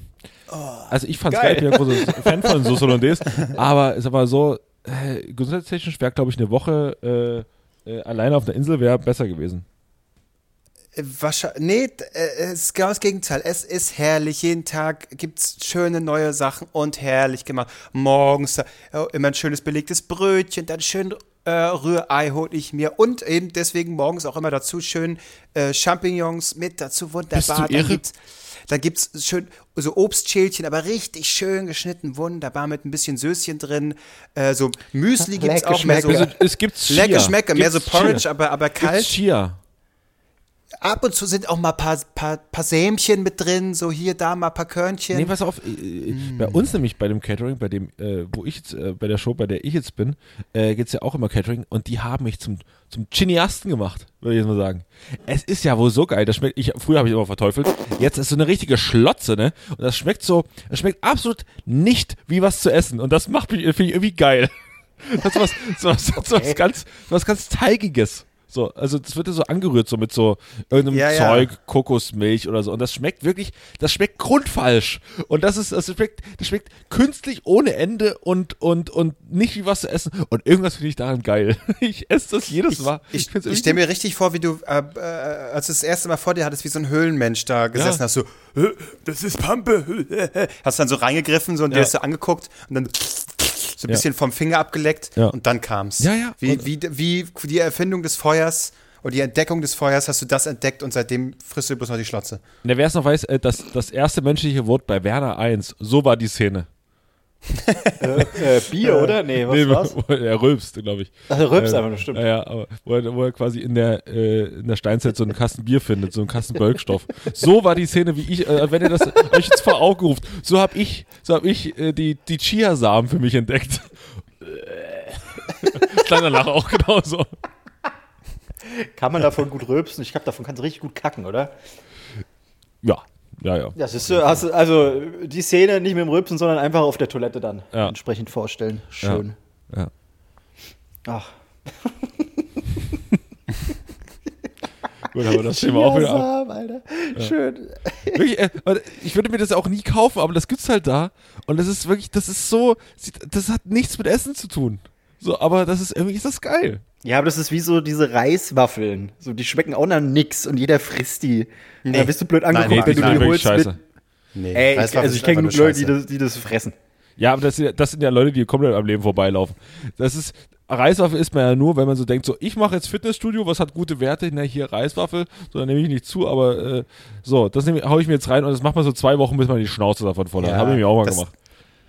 Also ich fand's geil, ich bin ja großer [laughs] Fan von Sauce Hollandaise, aber es war so, äh, gesundheitstechnisch wäre, glaube ich, eine Woche äh, äh, alleine auf der Insel wäre besser gewesen. Wahrscheinlich, nee, d- äh, es ist genau das Gegenteil. Es ist herrlich. Jeden Tag gibt's schöne neue Sachen und herrlich gemacht. Morgens oh, immer ein schönes belegtes Brötchen, dann schön äh, Rührei hole ich mir und eben deswegen morgens auch immer dazu schön äh, Champignons mit dazu wunderbar. Bist du irre? Gibt's, dann gibt's schön so Obstschälchen, aber richtig schön geschnitten, wunderbar mit ein bisschen Söschen drin. Äh, so Müsli gibt's Lecker auch mehr so. Also es gibt. Lecker schmecker, mehr so Gibt's Porridge, Chia. aber, aber Gibt's kalt. Chia. Ab und zu sind auch mal ein paar, paar, paar Sämchen mit drin, so hier, da mal ein paar Körnchen. Nee, pass auf, äh, bei uns nämlich bei dem Catering, bei dem, äh, wo ich jetzt, äh, bei der Show, bei der ich jetzt bin, äh, geht's ja auch immer Catering und die haben mich zum, zum Cineasten gemacht, würde ich jetzt mal sagen. Es ist ja wohl so geil, das schmeckt, ich, früher habe ich immer verteufelt, jetzt ist so eine richtige Schlotze, ne? Und das schmeckt so, das schmeckt absolut nicht wie was zu essen und das macht mich, finde ich irgendwie geil. [laughs] Das ist was, so was, so was ganz, was ganz Teigiges. So, also das wird ja so angerührt, so mit so irgendeinem Ja, ja. Zeug, Kokosmilch oder so. Und das schmeckt wirklich, das schmeckt grundfalsch. Und das ist, das schmeckt, das schmeckt künstlich ohne Ende und, und, und nicht wie was zu essen. Und irgendwas finde ich daran geil. [laughs] Ich esse das jedes Mal. Ich, ich irgendwie stelle mir richtig vor, wie du, äh, äh, als du das erste Mal vor dir hattest, wie so ein Höhlenmensch da gesessen Ja. hast, so, "Hä, das ist Pampe. [laughs] Hast dann so reingegriffen so, und Ja. dir hast du angeguckt und dann so ein Ja. bisschen vom Finger abgeleckt Ja. und dann kam's. Ja, ja. Wie, wie, wie die Erfindung des Feuers und die Entdeckung des Feuers hast du das entdeckt und seitdem frisst du bloß noch die Schlotze. Na, wer es noch weiß, äh, das, das erste menschliche Wort bei Werner 1, so war die Szene. Äh, Bier, oder? Nee, was Nee, war's? [laughs] er rülpst, glaube ich. Ach, er rülpst Äh, einfach nur, stimmt. Ja, ja, aber wo er, wo er quasi in der, äh, in der Steinzeit so einen Kasten Bier findet, so einen Kasten Bölkstoff. So war die Szene, wie ich, äh, wenn ihr das euch jetzt vor Augen ruft, so habe ich, so hab ich äh, die, die Chiasamen für mich entdeckt. [laughs] Klang danach auch genauso. Kann man davon gut rülpsen? Ich glaube, davon kannst du richtig gut kacken, oder? Ja, ja, ja. Das ist so, hast du, also die Szene nicht mit dem Rülpsen, sondern einfach auf der Toilette dann Ja. entsprechend vorstellen. Schön. ja. Ach. [laughs] Gut, aber das Thema auch wieder ab. Alter. Schön. Wirklich, äh, ich würde mir das auch nie kaufen, aber das gibt's halt da. Und das ist wirklich, das ist so, das hat nichts mit Essen zu tun. So, aber das ist irgendwie ist das geil. Ja, aber das ist wie so diese Reiswaffeln. So, die schmecken auch nach nix und jeder frisst die. Nee. Da bist du blöd Nein, angeguckt, nee, wenn du nein, die holst scheiße. mit. Nee, Ey, ich, Reiswaffeln also ich kenne genug nur Leute, die das, die das fressen. Ja, aber das, sind- das sind ja Leute, die komplett am Leben vorbeilaufen. Das ist, Reiswaffel isst man ja nur, wenn man so denkt, so, ich mache jetzt Fitnessstudio, was hat gute Werte? Na, hier Reiswaffel, so, dann nehme ich nicht zu, aber äh, so, das nehme, hau ich mir jetzt rein und das macht man so zwei Wochen, bis man die Schnauze davon voll hat. Ja, Habe ich mir auch mal das- gemacht.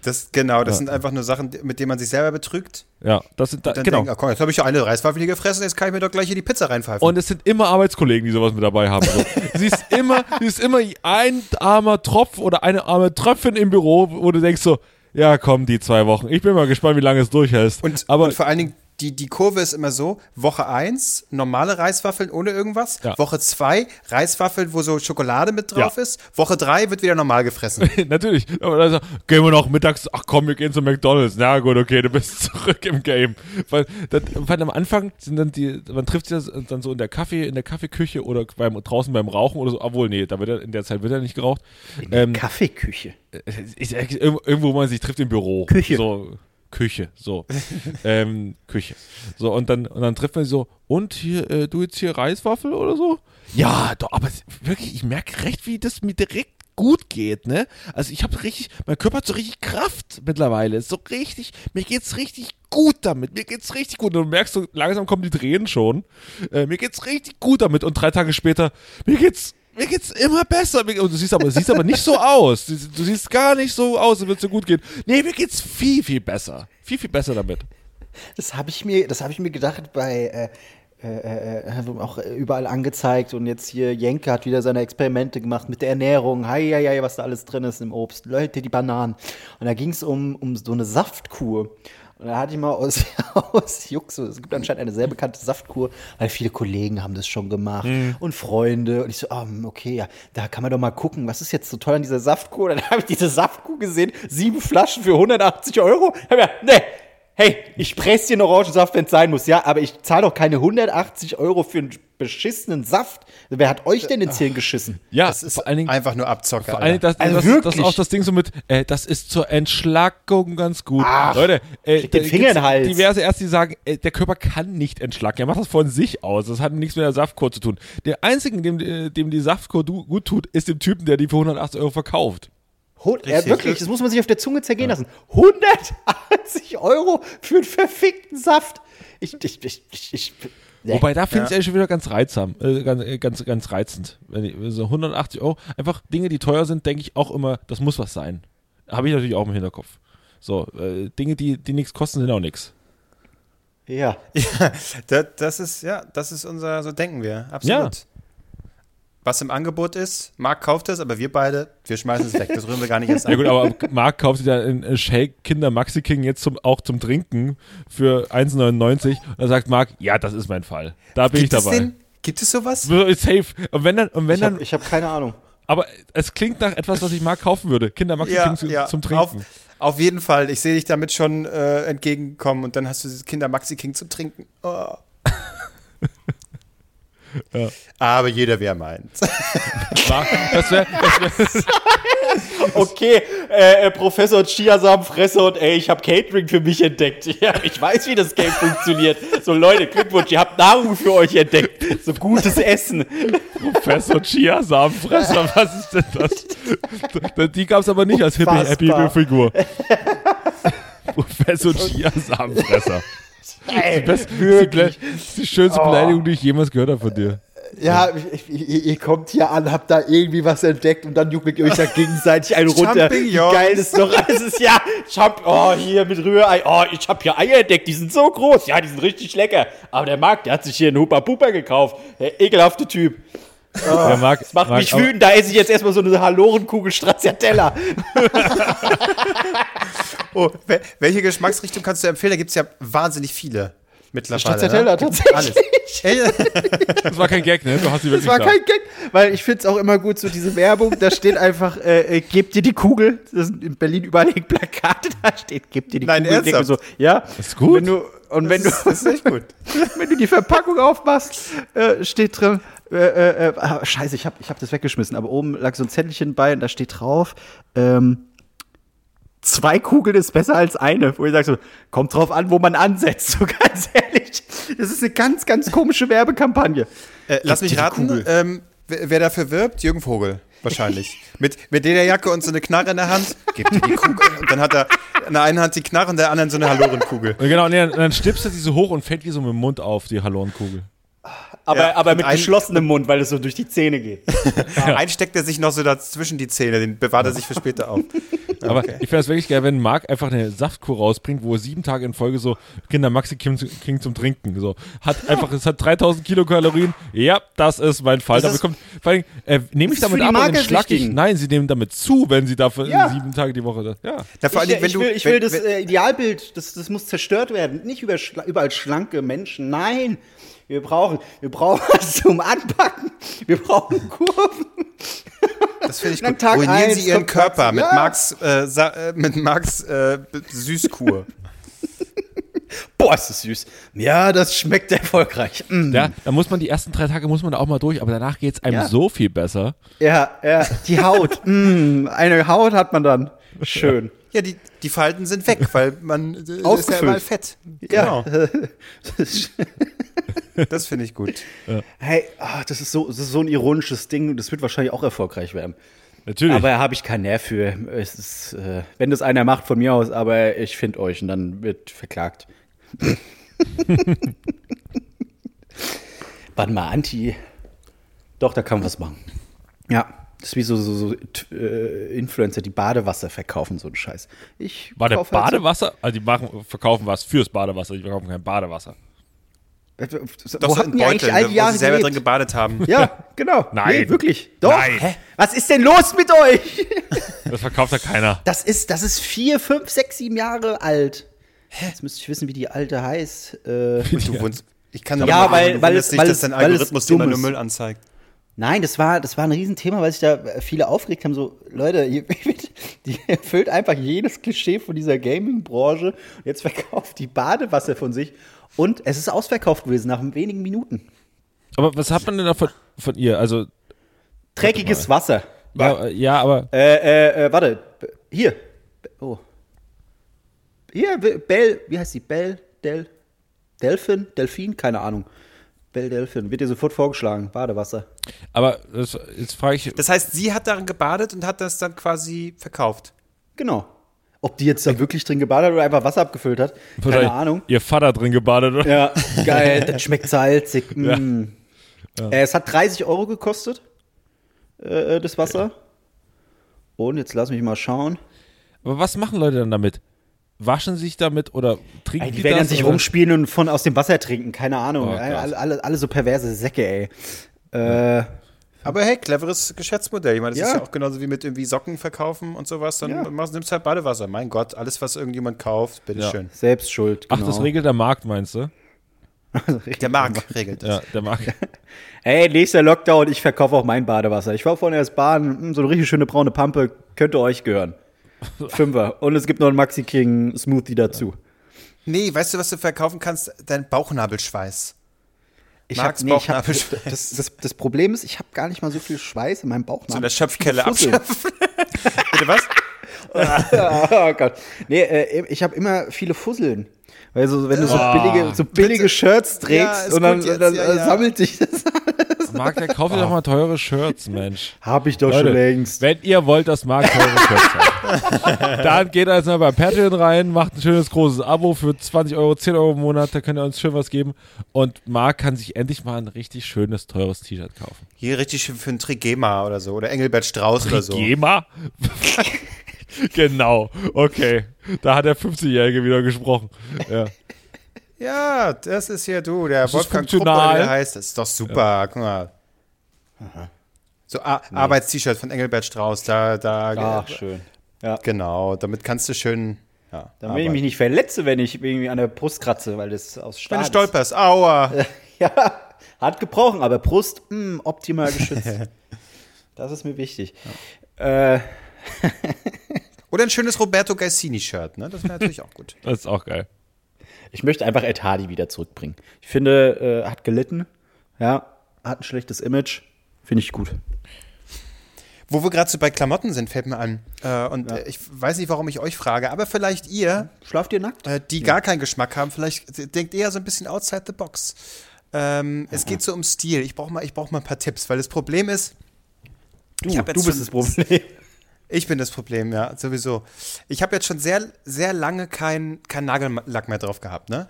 Das, genau, das Ja. sind einfach nur Sachen, mit denen man sich selber betrügt. Ja, das sind, da, Dann genau. denken, ah, komm, jetzt habe ich ja eine Reiswaffel hier gefressen, jetzt kann ich mir doch gleich hier die Pizza reinpfeifen. Und es sind immer Arbeitskollegen, die sowas mit dabei haben. So. [laughs] sie ist immer, sie ist immer ein armer Tropf oder eine arme Tröpfchen im Büro, wo du denkst so, ja komm, die zwei Wochen. Ich bin mal gespannt, wie lange es durchhältst. Und, aber und vor allen Dingen, die, die Kurve ist immer so: Woche 1 normale Reiswaffeln ohne irgendwas. Ja. Woche 2 Reiswaffeln, wo so Schokolade mit drauf Ja. ist. Woche 3 wird wieder normal gefressen. [laughs] Natürlich. Aber dann so, gehen wir noch mittags, ach komm, wir gehen zu McDonalds. Na gut, okay, du bist [laughs] zurück im Game. Weil, das, weil am Anfang sind dann die, man trifft sich dann so in der Kaffee, in der Kaffeeküche oder beim, draußen beim Rauchen oder so. Obwohl, nee, da wird er, in der Zeit wird er nicht geraucht. Ähm, Kaffeeküche. ich, sag, irgendwo, irgendwo, wo man sich trifft im Büro. Küche. So, Küche, so. [laughs] ähm, Küche. So, und dann, und dann trifft man sich so, und hier, äh, du jetzt hier Reiswaffel oder so? Ja, doch, aber wirklich, ich merke recht, wie das mir direkt gut geht, ne? Also ich habe richtig, mein Körper hat so richtig Kraft mittlerweile. So richtig, mir geht's richtig gut damit. Mir geht's richtig gut. Und du merkst so, langsam kommen die Tränen schon. Äh, mir geht's richtig gut damit. Und drei Tage später, mir geht's mir geht's immer besser. Du siehst aber, siehst aber nicht so aus. Du, siehst gar nicht so aus, als würde es dir gut gehen. Nee, mir geht's viel, viel besser. Viel, viel besser damit. Das habe ich mir, habe ich mir gedacht bei äh, äh, äh, auch überall angezeigt und jetzt hier Jenke hat wieder seine Experimente gemacht mit der Ernährung, hei, hei, hei, was da alles drin ist im Obst, Leute, die Bananen. Und da ging es um, um so eine Saftkur. Und da hatte ich mal aus, [laughs] aus Jux, so, es gibt anscheinend eine sehr bekannte Saftkur, weil viele Kollegen haben das schon gemacht und Freunde. Und ich so, ah, okay, ja, da kann man doch mal gucken, was ist jetzt so toll an dieser Saftkur? Dann [laughs] habe ich diese Saftkur gesehen, sieben Flaschen für 180 Euro. Hab mir, nee, hey, ich presse dir einen Orangensaft, wenn es sein muss, ja, aber ich zahle doch keine 180 Euro für einen beschissenen Saft. Wer hat euch denn ins Hirn geschissen? Ja, Das ist vor allen Dingen, einfach nur Abzocke. Vor allem, das, Also das, das ist wirklich. auch das Ding so mit, äh, das ist zur Entschlackung ganz gut. Ach, Leute, äh, den Finger in den Hals. diverse Ärzte, die sagen, äh, der Körper kann nicht entschlacken. Er macht das von sich aus. Das hat nichts mit der Saftkur zu tun. Der einzige, dem, äh, dem die Saftkur gut tut, ist dem Typen, der die für 180 Euro verkauft. Ja, Richtig. wirklich, das muss man sich auf der Zunge zergehen lassen. 180 [laughs] Euro für einen verfickten Saft. Ich, ich, ich, ich, ich nee. Wobei, da finde ich es schon wieder ganz reizsam, äh, ganz, äh, ganz, ganz reizend. Wenn ich, so 180 Euro, einfach Dinge, die teuer sind, denke ich auch immer, das muss was sein. Habe ich natürlich auch im Hinterkopf. So, äh, Dinge, die, die nichts kosten, sind auch nichts. ja. [laughs] Ja, das, das ist, ja, das ist unser, so denken wir, absolut. Was im Angebot ist, Marc kauft es, aber wir beide, wir schmeißen es weg. Das rühren wir gar nicht erst [laughs] an. Ja gut, aber Marc kauft sich ja einen Shake Kinder Maxi King jetzt zum, auch zum Trinken für 1,99 und dann sagt Marc, ja, das ist mein Fall. Da bin Gibt ich dabei. den? Gibt es sowas? Safe. Und wenn dann, und wenn Ich dann, habe hab keine Ahnung. aber es klingt nach etwas, was ich Marc kaufen würde. Kinder Maxi King zu, zum Trinken. Auf, auf jeden Fall. Ich sehe dich damit schon äh, entgegenkommen und dann hast du dieses Kinder Maxi King zum Trinken. Oh. Ja. Aber jeder, wer meint. Das [laughs] wäre, das wär, [laughs] Okay, äh, äh, Professor Chiasamfresser und ey, ich habe Catering für mich entdeckt. [laughs] Ja, ich weiß, wie das Game funktioniert. So Leute, Glückwunsch, ihr habt Nahrung für euch entdeckt. So gutes Essen. Professor Chia Samenfresser, was ist denn das? Die gab es aber nicht als Unfassbar. Figur. Professor Chia Samenfresser. Ey, Das ist [laughs] die, wirklich. Das ist die schönste Beleidigung, die ich jemals gehört habe von dir. Ja, ich, ich, ihr, kommt hier an, habt da irgendwie was entdeckt und dann juckelt ihr euch da [laughs] gegenseitig einen runter. Geil ist doch. Es ist ja, Champ oh, hier mit Rührei. Oh, ich hab hier Eier entdeckt, die sind so groß. Ja, die sind richtig lecker. Aber der Marc, der hat sich hier einen Hupa Pupa gekauft. Der ekelhafte Typ. Der Marc, Das macht Marc, mich wütend. Da esse ich jetzt erstmal so eine Halorenkugel Stracciatella. [laughs] Oh, wel- welche Geschmacksrichtung kannst du empfehlen? Da gibt es ja wahnsinnig viele mittlerweile. Stracciatella, ne? Tatsächlich. Alles. [laughs] Das war kein Gag, ne? Du hast sie wirklich Das war da. kein Gag, weil ich finde es auch immer gut, so diese Werbung, da steht einfach, äh, äh, gebt dir die Kugel. Das sind in Berlin überall hängen Plakate, da steht, gebt dir die Nein, Kugel. Ernsthaft? so, ja. ist gut. Wenn du, und wenn du, das, ist, das ist echt gut. [laughs] wenn du die Verpackung aufmachst, äh, steht drin, äh, äh, äh, ah, scheiße, ich habe ich hab das weggeschmissen, aber oben lag so ein Zettelchen bei und da steht drauf, ähm, zwei Kugeln ist besser als eine. Wo ich sage so, kommt drauf an, wo man ansetzt, [laughs] so ganz ehrlich. Das ist eine ganz, ganz komische Werbekampagne. Äh, lass mich raten, ähm, wer, wer dafür wirbt? Jürgen Vogel. Wahrscheinlich. [laughs] mit, mit Lederjacke und so eine Knarre in der Hand. Gib dir die Kugel. Und dann hat er in der einen Hand die Knarre und in der anderen so eine Halorenkugel. Und genau, und dann stippst du die so hoch und fällt die so mit dem Mund auf, die Hallorenkugel. Aber, Ja, aber mit ein- geschlossenem Mund, weil es so durch die Zähne geht. [laughs] Einen steckt er sich noch so dazwischen die Zähne, den bewahrt er sich für später auf. [laughs] Aber ich finde das wirklich geil, wenn Marc einfach eine Saftkur rausbringt, wo er sieben Tage in Folge so Kinder Maxi King, King zum Trinken. So. Hat [laughs] einfach, es hat 3000 Kilokalorien. Ja, das ist mein Fall. Das Damit ist- kommt, vor allem, äh, nehme ich damit ab und schlag ich. Nein, sie nehmen damit zu, wenn sie dafür Ja. sieben Tage die Woche. das- Ja. Na, vor allen ich, wenn ich du, will, ich wenn, will das äh, Idealbild, das, das muss zerstört werden. Nicht überall schlanke Menschen. Nein, wir brauchen, wir brauchen [laughs] was zum Anpacken. Wir brauchen Kurven. das finde ich gut. Tag Ruinieren eins Sie Ihren Körper mit Ja. Marx, äh, äh, mit Marx äh, Süßkur. [laughs] Boah, ist das süß. Ja, das schmeckt erfolgreich. Mm. ja, da muss man die ersten drei Tage muss man da auch mal durch, aber danach geht es einem Ja. so viel besser. Ja, ja, die Haut. [laughs] mm, eine Haut hat man dann. Schön. Ja, die, die Falten sind weg, weil man äh, ist ja Ausgefüllt. überall Fett. Ja. Das finde ich gut. [laughs] Hey, ah, das, ist so, das ist so ein ironisches Ding das wird wahrscheinlich auch erfolgreich werden. Natürlich. Aber da habe ich keinen Nerv für. Es ist, äh, wenn das einer macht von mir aus, aber ich finde euch und dann wird verklagt. [laughs] Warte mal, Anti. Doch, da kann man was machen. Ja, das ist wie so, so, so äh, Influencer, die Badewasser verkaufen, so ein Scheiß. Ich War der kauf halt so- Badewasser? Also die machen, verkaufen was fürs Badewasser, die verkaufen kein Badewasser. Äh, Doch Wo so hatten die eigentlich all die Jahre sie selber gelebt? drin gebadet haben. Ja, [laughs] genau. Nein. Nee, wirklich. Doch. Nein. Hä? Was ist denn los mit euch? [laughs] Das verkauft ja keiner. Das ist, das ist vier, fünf, sechs, sieben Jahre alt. Jetzt müsste ich wissen, wie die alte heißt. Äh, Du wohnst, ich kann nur Ja, mal- weil- weil es- dich, weil dass dein Algorithmus dir immer nur. Müll anzeigt. Nein, das war, das war ein Riesenthema, weil sich da viele aufgeregt haben. So, Leute, ihr, [laughs] die erfüllt einfach jedes Klischee von dieser Gaming-Branche. Und Jetzt verkauft die Badewasser von sich. Und es ist ausverkauft gewesen nach wenigen Minuten. Aber was hat man denn da von, von ihr? Also, Dreckiges Wasser. ja, ja aber Äh, äh, äh, warte. Hier. Oh. Hier, Bell, wie heißt die? Bell, Del, Delphin? Delphin? Keine Ahnung. Bell Delphin. Wird dir sofort vorgeschlagen. Badewasser. Aber das, jetzt frage ich, Das heißt, sie hat darin gebadet und hat das dann quasi verkauft. Genau. Ob die jetzt da wirklich drin gebadet hat oder einfach Wasser abgefüllt hat, keine Ahnung. Ihr Vater drin gebadet, oder? Ja, [laughs] geil. Das schmeckt salzig. Mm. Äh, es hat 30 Euro gekostet, äh, das Wasser. Und jetzt lass mich mal schauen. Aber was machen Leute dann damit? Waschen sich damit oder trinken Ey, die die werden das? sich oder? rumspielen und von aus dem Wasser trinken, keine Ahnung. Oh, alle, alle, alle so perverse Säcke, ey. Äh, Aber hey, cleveres Geschäftsmodell. Ich meine, das Ja. ist ja auch genauso wie mit irgendwie Socken verkaufen und sowas. Dann Ja. machst, nimmst halt Badewasser. Mein Gott, alles, was irgendjemand kauft, bitteschön. selbst schuld. Ach, Genau. das regelt der Markt, meinst du? [laughs] Der Markt regelt das. Ja, der Markt. [laughs] Hey, nächster Lockdown, ich verkaufe auch mein Badewasser. Ich war vorhin erst baden, hm, so eine richtig schöne braune Pampe, könnte euch gehören. [laughs] Fünfer. Und es gibt noch einen Maxi King Smoothie dazu. Nee, weißt du, was du verkaufen kannst? Dein Bauchnabelschweiß. Ich Marks hab, nee, ich hab, das, das, das Problem ist, ich habe gar nicht mal so viel Schweiß in meinem Bauchnabel. So in der Schöpfkelle abschöpfen. [laughs] Bitte was? [laughs] oh Gott. Nee, äh, ich habe immer viele Fusseln. Weil so, wenn du so billige, so billige Shirts Ja, trägst ist und dann, jetzt, dann ja, ja. sammelt sich das. Marc, der kauft dir doch mal teure Shirts, Mensch. Hab ich doch Leute, schon längst. wenn ihr wollt, dass Marc teure Shirts hat, [laughs] dann geht jetzt mal bei Patreon rein, macht ein schönes großes Abo für 20 Euro, 10 Euro im Monat, da könnt ihr uns schön was geben. Und Marc kann sich endlich mal ein richtig schönes, teures T-Shirt kaufen. Hier richtig schön für ein Trigema oder so. Oder Engelbert Strauß oder so. Gema? [laughs] genau, okay. Da hat der 50-Jährige wieder gesprochen. Ja. Ja, das ist hier du, der Wolfgang wie der heißt. Das ist doch super. Guck mal. So A Arbeitst-T-Shirt von Engelbert Strauß, da, da, Ach, schön. Ja. genau, damit kannst du schön, ja, Damit ich mich nicht verletze, wenn ich irgendwie an der Brust kratze, weil das aus Stahl Wenn du ist. stolperst, aua. [laughs] Ja, hat gebrochen, aber Brust mh, optimal geschützt. [laughs] das ist mir wichtig. Äh, Oder ein schönes Roberto Gaisini-Shirt, ne? Das wäre [laughs] natürlich auch gut. Das ist auch geil. Ich möchte einfach Ed Hardy wieder zurückbringen. Ich finde, äh, hat gelitten. Ja, hat ein schlechtes Image. Finde ich gut. Wo wir gerade so bei Klamotten sind, fällt mir an. Äh, und äh, ich weiß nicht, warum ich euch frage, aber vielleicht ihr, Schlaft ihr nackt? äh, die gar keinen Geschmack haben, vielleicht denkt eher so ein bisschen outside the box. Ähm, Es geht so um Stil. Ich brauche mal, ich brauch mal ein paar Tipps, weil das Problem ist, Du, ich hab jetzt du bist das Problem. Ich bin das Problem, ja, sowieso. Ich habe jetzt schon sehr, sehr lange kein, kein Nagellack mehr drauf gehabt, ne?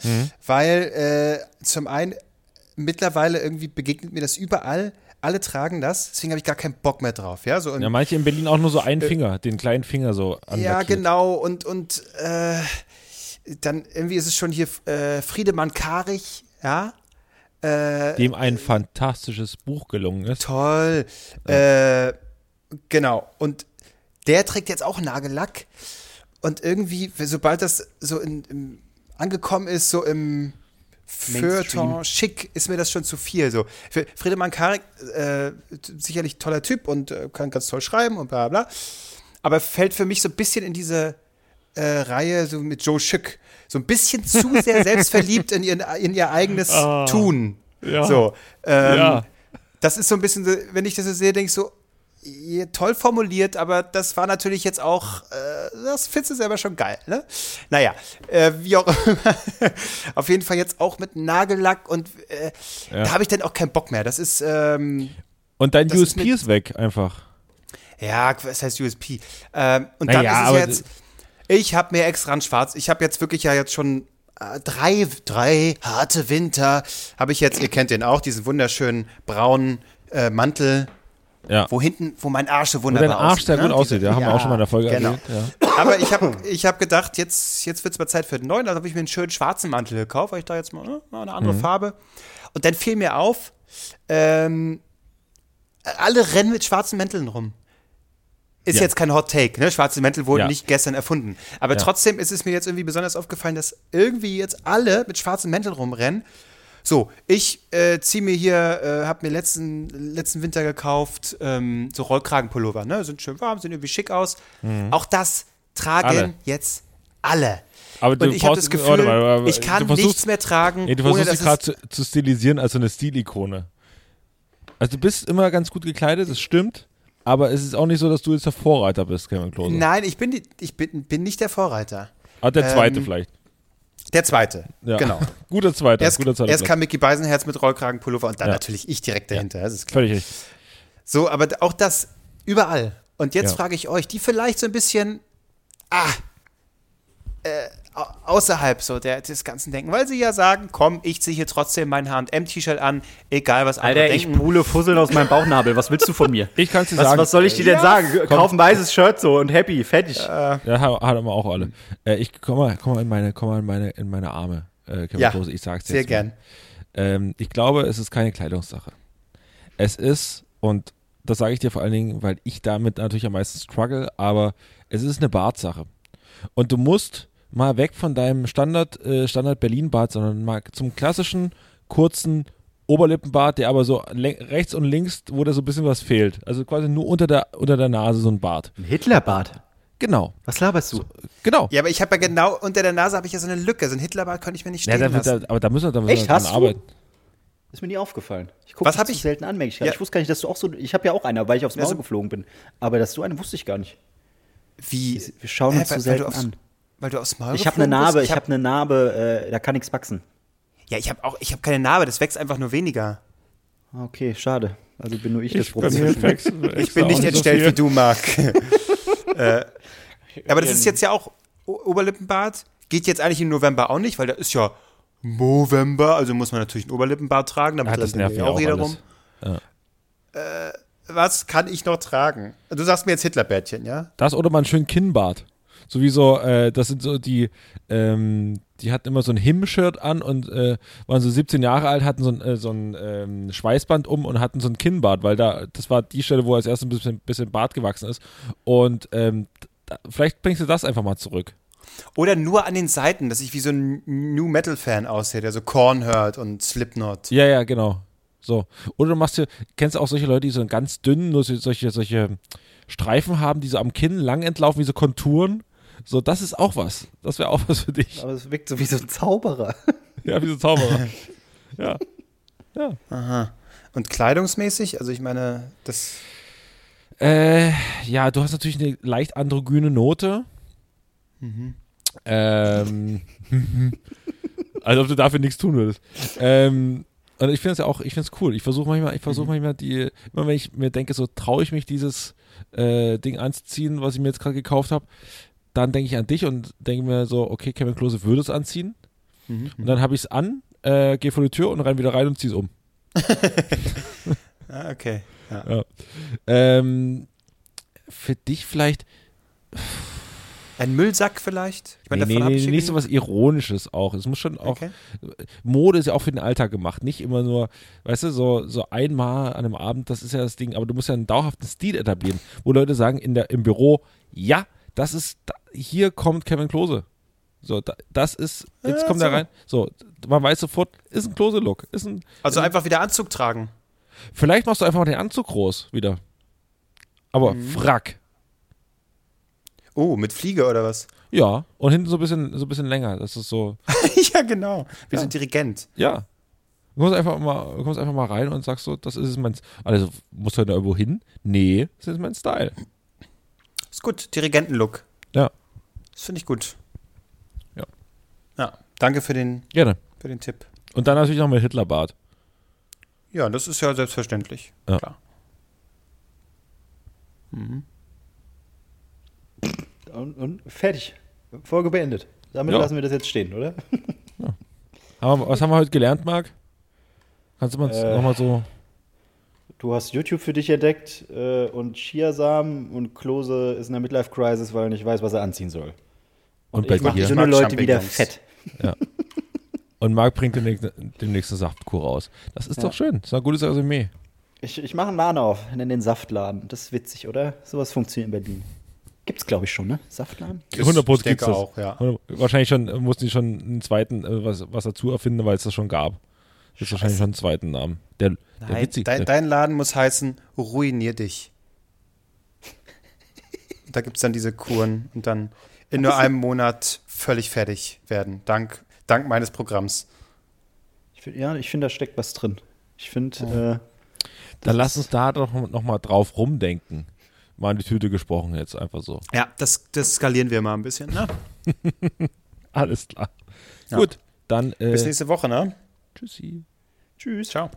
Weil äh, zum einen mittlerweile irgendwie begegnet mir das überall. Alle tragen das, deswegen habe ich gar keinen Bock mehr drauf. Ja, so Ja, manche in Berlin auch nur so einen Finger, den kleinen Finger so Äh, ja genau. Und, und äh, dann irgendwie ist es schon hier äh, Friedemann Karich, ja. Äh, Dem ein fantastisches Buch gelungen ist. Toll. Äh, genau. Und der trägt jetzt auch Nagellack. Und irgendwie, sobald das so in, im, angekommen ist, so im Feuilleton schick, ist mir das schon zu viel. So. Für Friedemann Karik, äh, sicherlich toller Typ und äh, kann ganz toll schreiben und bla bla. Aber fällt für mich so ein bisschen in diese äh, Reihe so mit Joe Schick. So ein bisschen zu sehr [laughs] selbstverliebt in, ihren, in ihr eigenes Tun. Ja. So. Ähm, Ja. Das ist so ein bisschen, wenn ich das so sehe, denke ich so, toll formuliert, aber das war natürlich jetzt auch, äh, das findest du selber schon geil, ne? Naja, äh, wie auch immer. [laughs] Auf jeden Fall jetzt auch mit Nagellack und äh, Ja. da habe ich dann auch keinen Bock mehr. Das ist, ähm, Und dein ist USP mit- ist weg, einfach. ja, was heißt USP? Ähm, und Naja, dann ist es jetzt, ich habe mir extra ein Schwarz, ich habe jetzt wirklich ja jetzt schon äh, drei, drei harte Winter, habe ich jetzt, ihr kennt den auch, diesen wunderschönen braunen äh, Mantel, Ja. wo hinten, wo mein Arsch so Wo wunderbar dein Arsch aussieht, sehr ne? gut aussieht, Diese- ja, haben wir auch schon mal in der Folge genau. erwähnt. Ja. Aber ich habe [laughs] ich hab gedacht, jetzt, jetzt wird es mal Zeit für den neuen. Da habe ich mir einen schönen schwarzen Mantel gekauft, weil ich da jetzt mal, ne, mal eine Mhm. andere Farbe. Und dann fiel mir auf, ähm, alle rennen mit schwarzen Mänteln rum. Ist Ja. jetzt kein Hot Take, ne? Schwarze Mäntel wurden Ja. nicht gestern erfunden. Aber Ja. trotzdem ist es mir jetzt irgendwie besonders aufgefallen, dass irgendwie jetzt alle mit schwarzen Mänteln rumrennen. So, ich äh, ziehe mir hier, äh, habe mir letzten, letzten Winter gekauft, ähm, so Rollkragenpullover, ne? Sind schön warm, sehen irgendwie schick aus. Auch das tragen Mhm. Alle. jetzt alle. Aber du Und ich habe das Gefühl, warte mal, aber ich kann du versuchst- nichts mehr tragen, Nee, du ohne versuchst dass dich gerade zu, zu stilisieren als so eine Stilikone. Also du bist immer ganz gut gekleidet, das stimmt. Aber es ist auch nicht so, dass du jetzt der Vorreiter bist, Kevin Klose. Nein, ich bin, die, ich bin, bin nicht der Vorreiter. Aber der zweite Ähm, vielleicht. Der zweite, Ja. genau. [laughs] Guter zweiter, Erst, guter zweiter erst Platz. kam Mickey Beisenherz mit Rollkragenpullover und dann Ja. natürlich ich direkt dahinter, das ist klar. Völlig richtig. So, aber auch das überall. Und jetzt Ja. frage ich euch, die vielleicht so ein bisschen, ah, äh, außerhalb so der, des Ganzen denken, weil sie ja sagen, komm, ich ziehe hier trotzdem mein H&M-T-Shirt an, egal was andere Alter, ich denken. pule Fusseln aus meinem Bauchnabel. Was willst du von mir? [laughs] Ich kann es dir Was, sagen. was soll ich dir denn Ja, sagen? komm. Kauf ein weißes Shirt so und happy, fertig. Ja, ha- haben wir auch alle. Äh, ich komm mal, komm mal in meine, komm mal in meine, in meine Arme, äh, Kevin Ja, Klose. Ich sag's dir Sehr jetzt gern. Ähm, ich glaube, es ist keine Kleidungssache. Es ist, und das sage ich dir vor allen Dingen, weil ich damit natürlich am meisten struggle, aber es ist eine Bartsache. Und du musst mal weg von deinem Standard, äh, Standard Berlin-Bart, sondern mal zum klassischen, kurzen Oberlippenbart, der aber so rechts und links, wo da so ein bisschen was fehlt. Also quasi nur unter der, unter der Nase so ein Bart. Ein Hitlerbart. Genau, Was laberst du? genau. Ja, aber ich habe ja genau, unter der Nase habe ich ja so eine Lücke, so ein Hitlerbart könnte ich mir nicht Ja, stehen da, wird- lassen. da, aber da müssen wir, da müssen Echt? wir dran Hast du? arbeiten. Ist mir nie aufgefallen. Ich gucke Was das hab zu ich? selten an, ich Ja. Ich wusste gar nicht, dass du auch so. Ich habe ja auch eine, weil ich aufs Maul so- geflogen bin. Aber dass du eine wusste ich gar nicht. Wie? Wir schauen uns weil du selten an. Weil du aufs Maul Ich habe eine Narbe, bist? ich habe eine Narbe, äh, da kann nichts wachsen. Ja, ich habe auch, ich habe keine Narbe, das wächst einfach nur weniger. Okay, schade. Also bin nur ich, das bei mir Problem. wächst- Ich bin nicht so entstellt viel. wie du, Marc. [laughs] äh, aber das ist jetzt ja auch O- Oberlippenbart. Geht jetzt eigentlich im November auch nicht, weil da ist ja November, also muss man natürlich einen Oberlippenbart tragen, damit Ja, das nervt ja mich auch jeder rum. Äh, was kann ich noch tragen? Du sagst mir jetzt Hitlerbärtchen, ja? Das oder mal einen schönen Kinnbart. So wie so, äh, das sind so die, ähm, die hatten immer so ein Him-Shirt an und äh, waren so 17 Jahre alt, hatten so ein, äh, so ein ähm, Schweißband um und hatten so ein Kinnbart, weil da, das war die Stelle, wo als erstes ein bisschen, bisschen Bart gewachsen ist. Und ähm, da, vielleicht bringst du das einfach mal zurück. Oder nur an den Seiten, dass ich wie so ein New Metal-Fan aussehe, der so Korn hört und Slipknot. Ja, ja, genau. So. Oder du machst dir, kennst du auch solche Leute, die so einen ganz dünnen, nur so- solche, solche Streifen haben, die so am Kinn lang entlaufen, wie so Konturen. So, das ist auch was. Das wäre auch was für dich. Aber es wirkt so wie so ein Zauberer. [laughs] Ja, wie so Zauberer. [laughs] ja. Ja. Aha. Und kleidungsmäßig, also ich meine, das. Äh, ja, du hast natürlich eine leicht androgyne Note. Ähm, [laughs] als ob du dafür nichts tun würdest. Ähm, und ich finde es ja auch, ich finde es cool. Ich versuche manchmal, ich versuche manchmal die, immer wenn ich mir denke, so traue ich mich dieses äh, Ding anzuziehen, was ich mir jetzt gerade gekauft habe, dann denke ich an dich und denke mir so, okay, Kevin Klose würde es anziehen. Und dann habe ich es an äh, geh vor die Tür und renn wieder rein und zieh's um. [laughs] Ah, okay. Ja. Ja. Ähm, für dich vielleicht. Ein Müllsack vielleicht? Ich Nee, meine, nee, davon nee, ich nicht so was Ironisches auch. Es muss schon auch. Okay. Mode ist ja auch für den Alltag gemacht. Nicht immer nur, weißt du, so, so einmal an einem Abend, das ist ja das Ding. Aber du musst ja einen dauerhaften Stil etablieren, wo Leute sagen in der, im Büro, ja, das ist, da, hier kommt Kevin Klose. So, da, das ist, jetzt Ja, kommt so. er rein. So, man weiß sofort, ist ein Klose-Look. Ist ein, Also einfach wieder Anzug tragen. vielleicht machst du einfach mal den Anzug groß wieder. Aber Mhm. Frack. Oh, mit Fliege oder was? Ja, und hinten so ein bisschen, so ein bisschen länger. Das ist so, [laughs] ja, genau. Wie so ein Dirigent. ja. Du kommst einfach mal, kommst einfach mal rein und sagst so, das ist mein, also musst du heute irgendwo hin? Nee, das ist mein Style. Ist gut. Dirigentenlook. Ja. Das finde ich gut. Ja. Ja. Danke für den, Gerne. für den Tipp. Und dann natürlich noch mit Hitlerbart. Ja, das ist ja selbstverständlich. Ja. Klar. Und, und fertig. Folge beendet. Damit Ja. lassen wir das jetzt stehen, oder? Haben wir, was haben wir heute gelernt, Marc? Kannst du mal Äh. nochmal so. Du hast YouTube für dich entdeckt äh, und Chiasamen und Klose ist in der Midlife-Crisis, weil er nicht weiß, was er anziehen soll. Und ich bei mache dir? dünne Leute wieder fett. Und Marc bringt demnächst, demnächst eine Saftkur raus. Das ist Ja. doch schön. Das ist ein gutes Resümee. Ich, ich mache einen Laden auf, nenne den Saftladen. Das ist witzig, oder? Sowas funktioniert in Berlin. Gibt's, glaube ich, schon, ne? Saftladen? 100 Pro ich gibt's denke das. auch, ja. Und Wahrscheinlich schon, äh, mussten die schon einen zweiten, äh, was, was dazu erfinden, weil es das schon gab. Das ist wahrscheinlich schon einen zweiten Namen. Der, der Nein, witzig. dein, der- dein Laden muss heißen, ruinier dich. [laughs] da gibt es dann diese Kuren und dann in nur einem Monat völlig fertig werden. Dank, dank meines Programms. Ich find, ja, ich finde, da steckt was drin. Ich finde, äh, Dann lass uns da doch noch mal drauf rumdenken. Mal in die Tüte gesprochen jetzt einfach so. Ja, das, das skalieren wir mal ein bisschen. Ne? [laughs] Alles klar. Ja. Gut, dann äh, Bis nächste Woche, ne? Tschüssi. Tschüss. Ciao.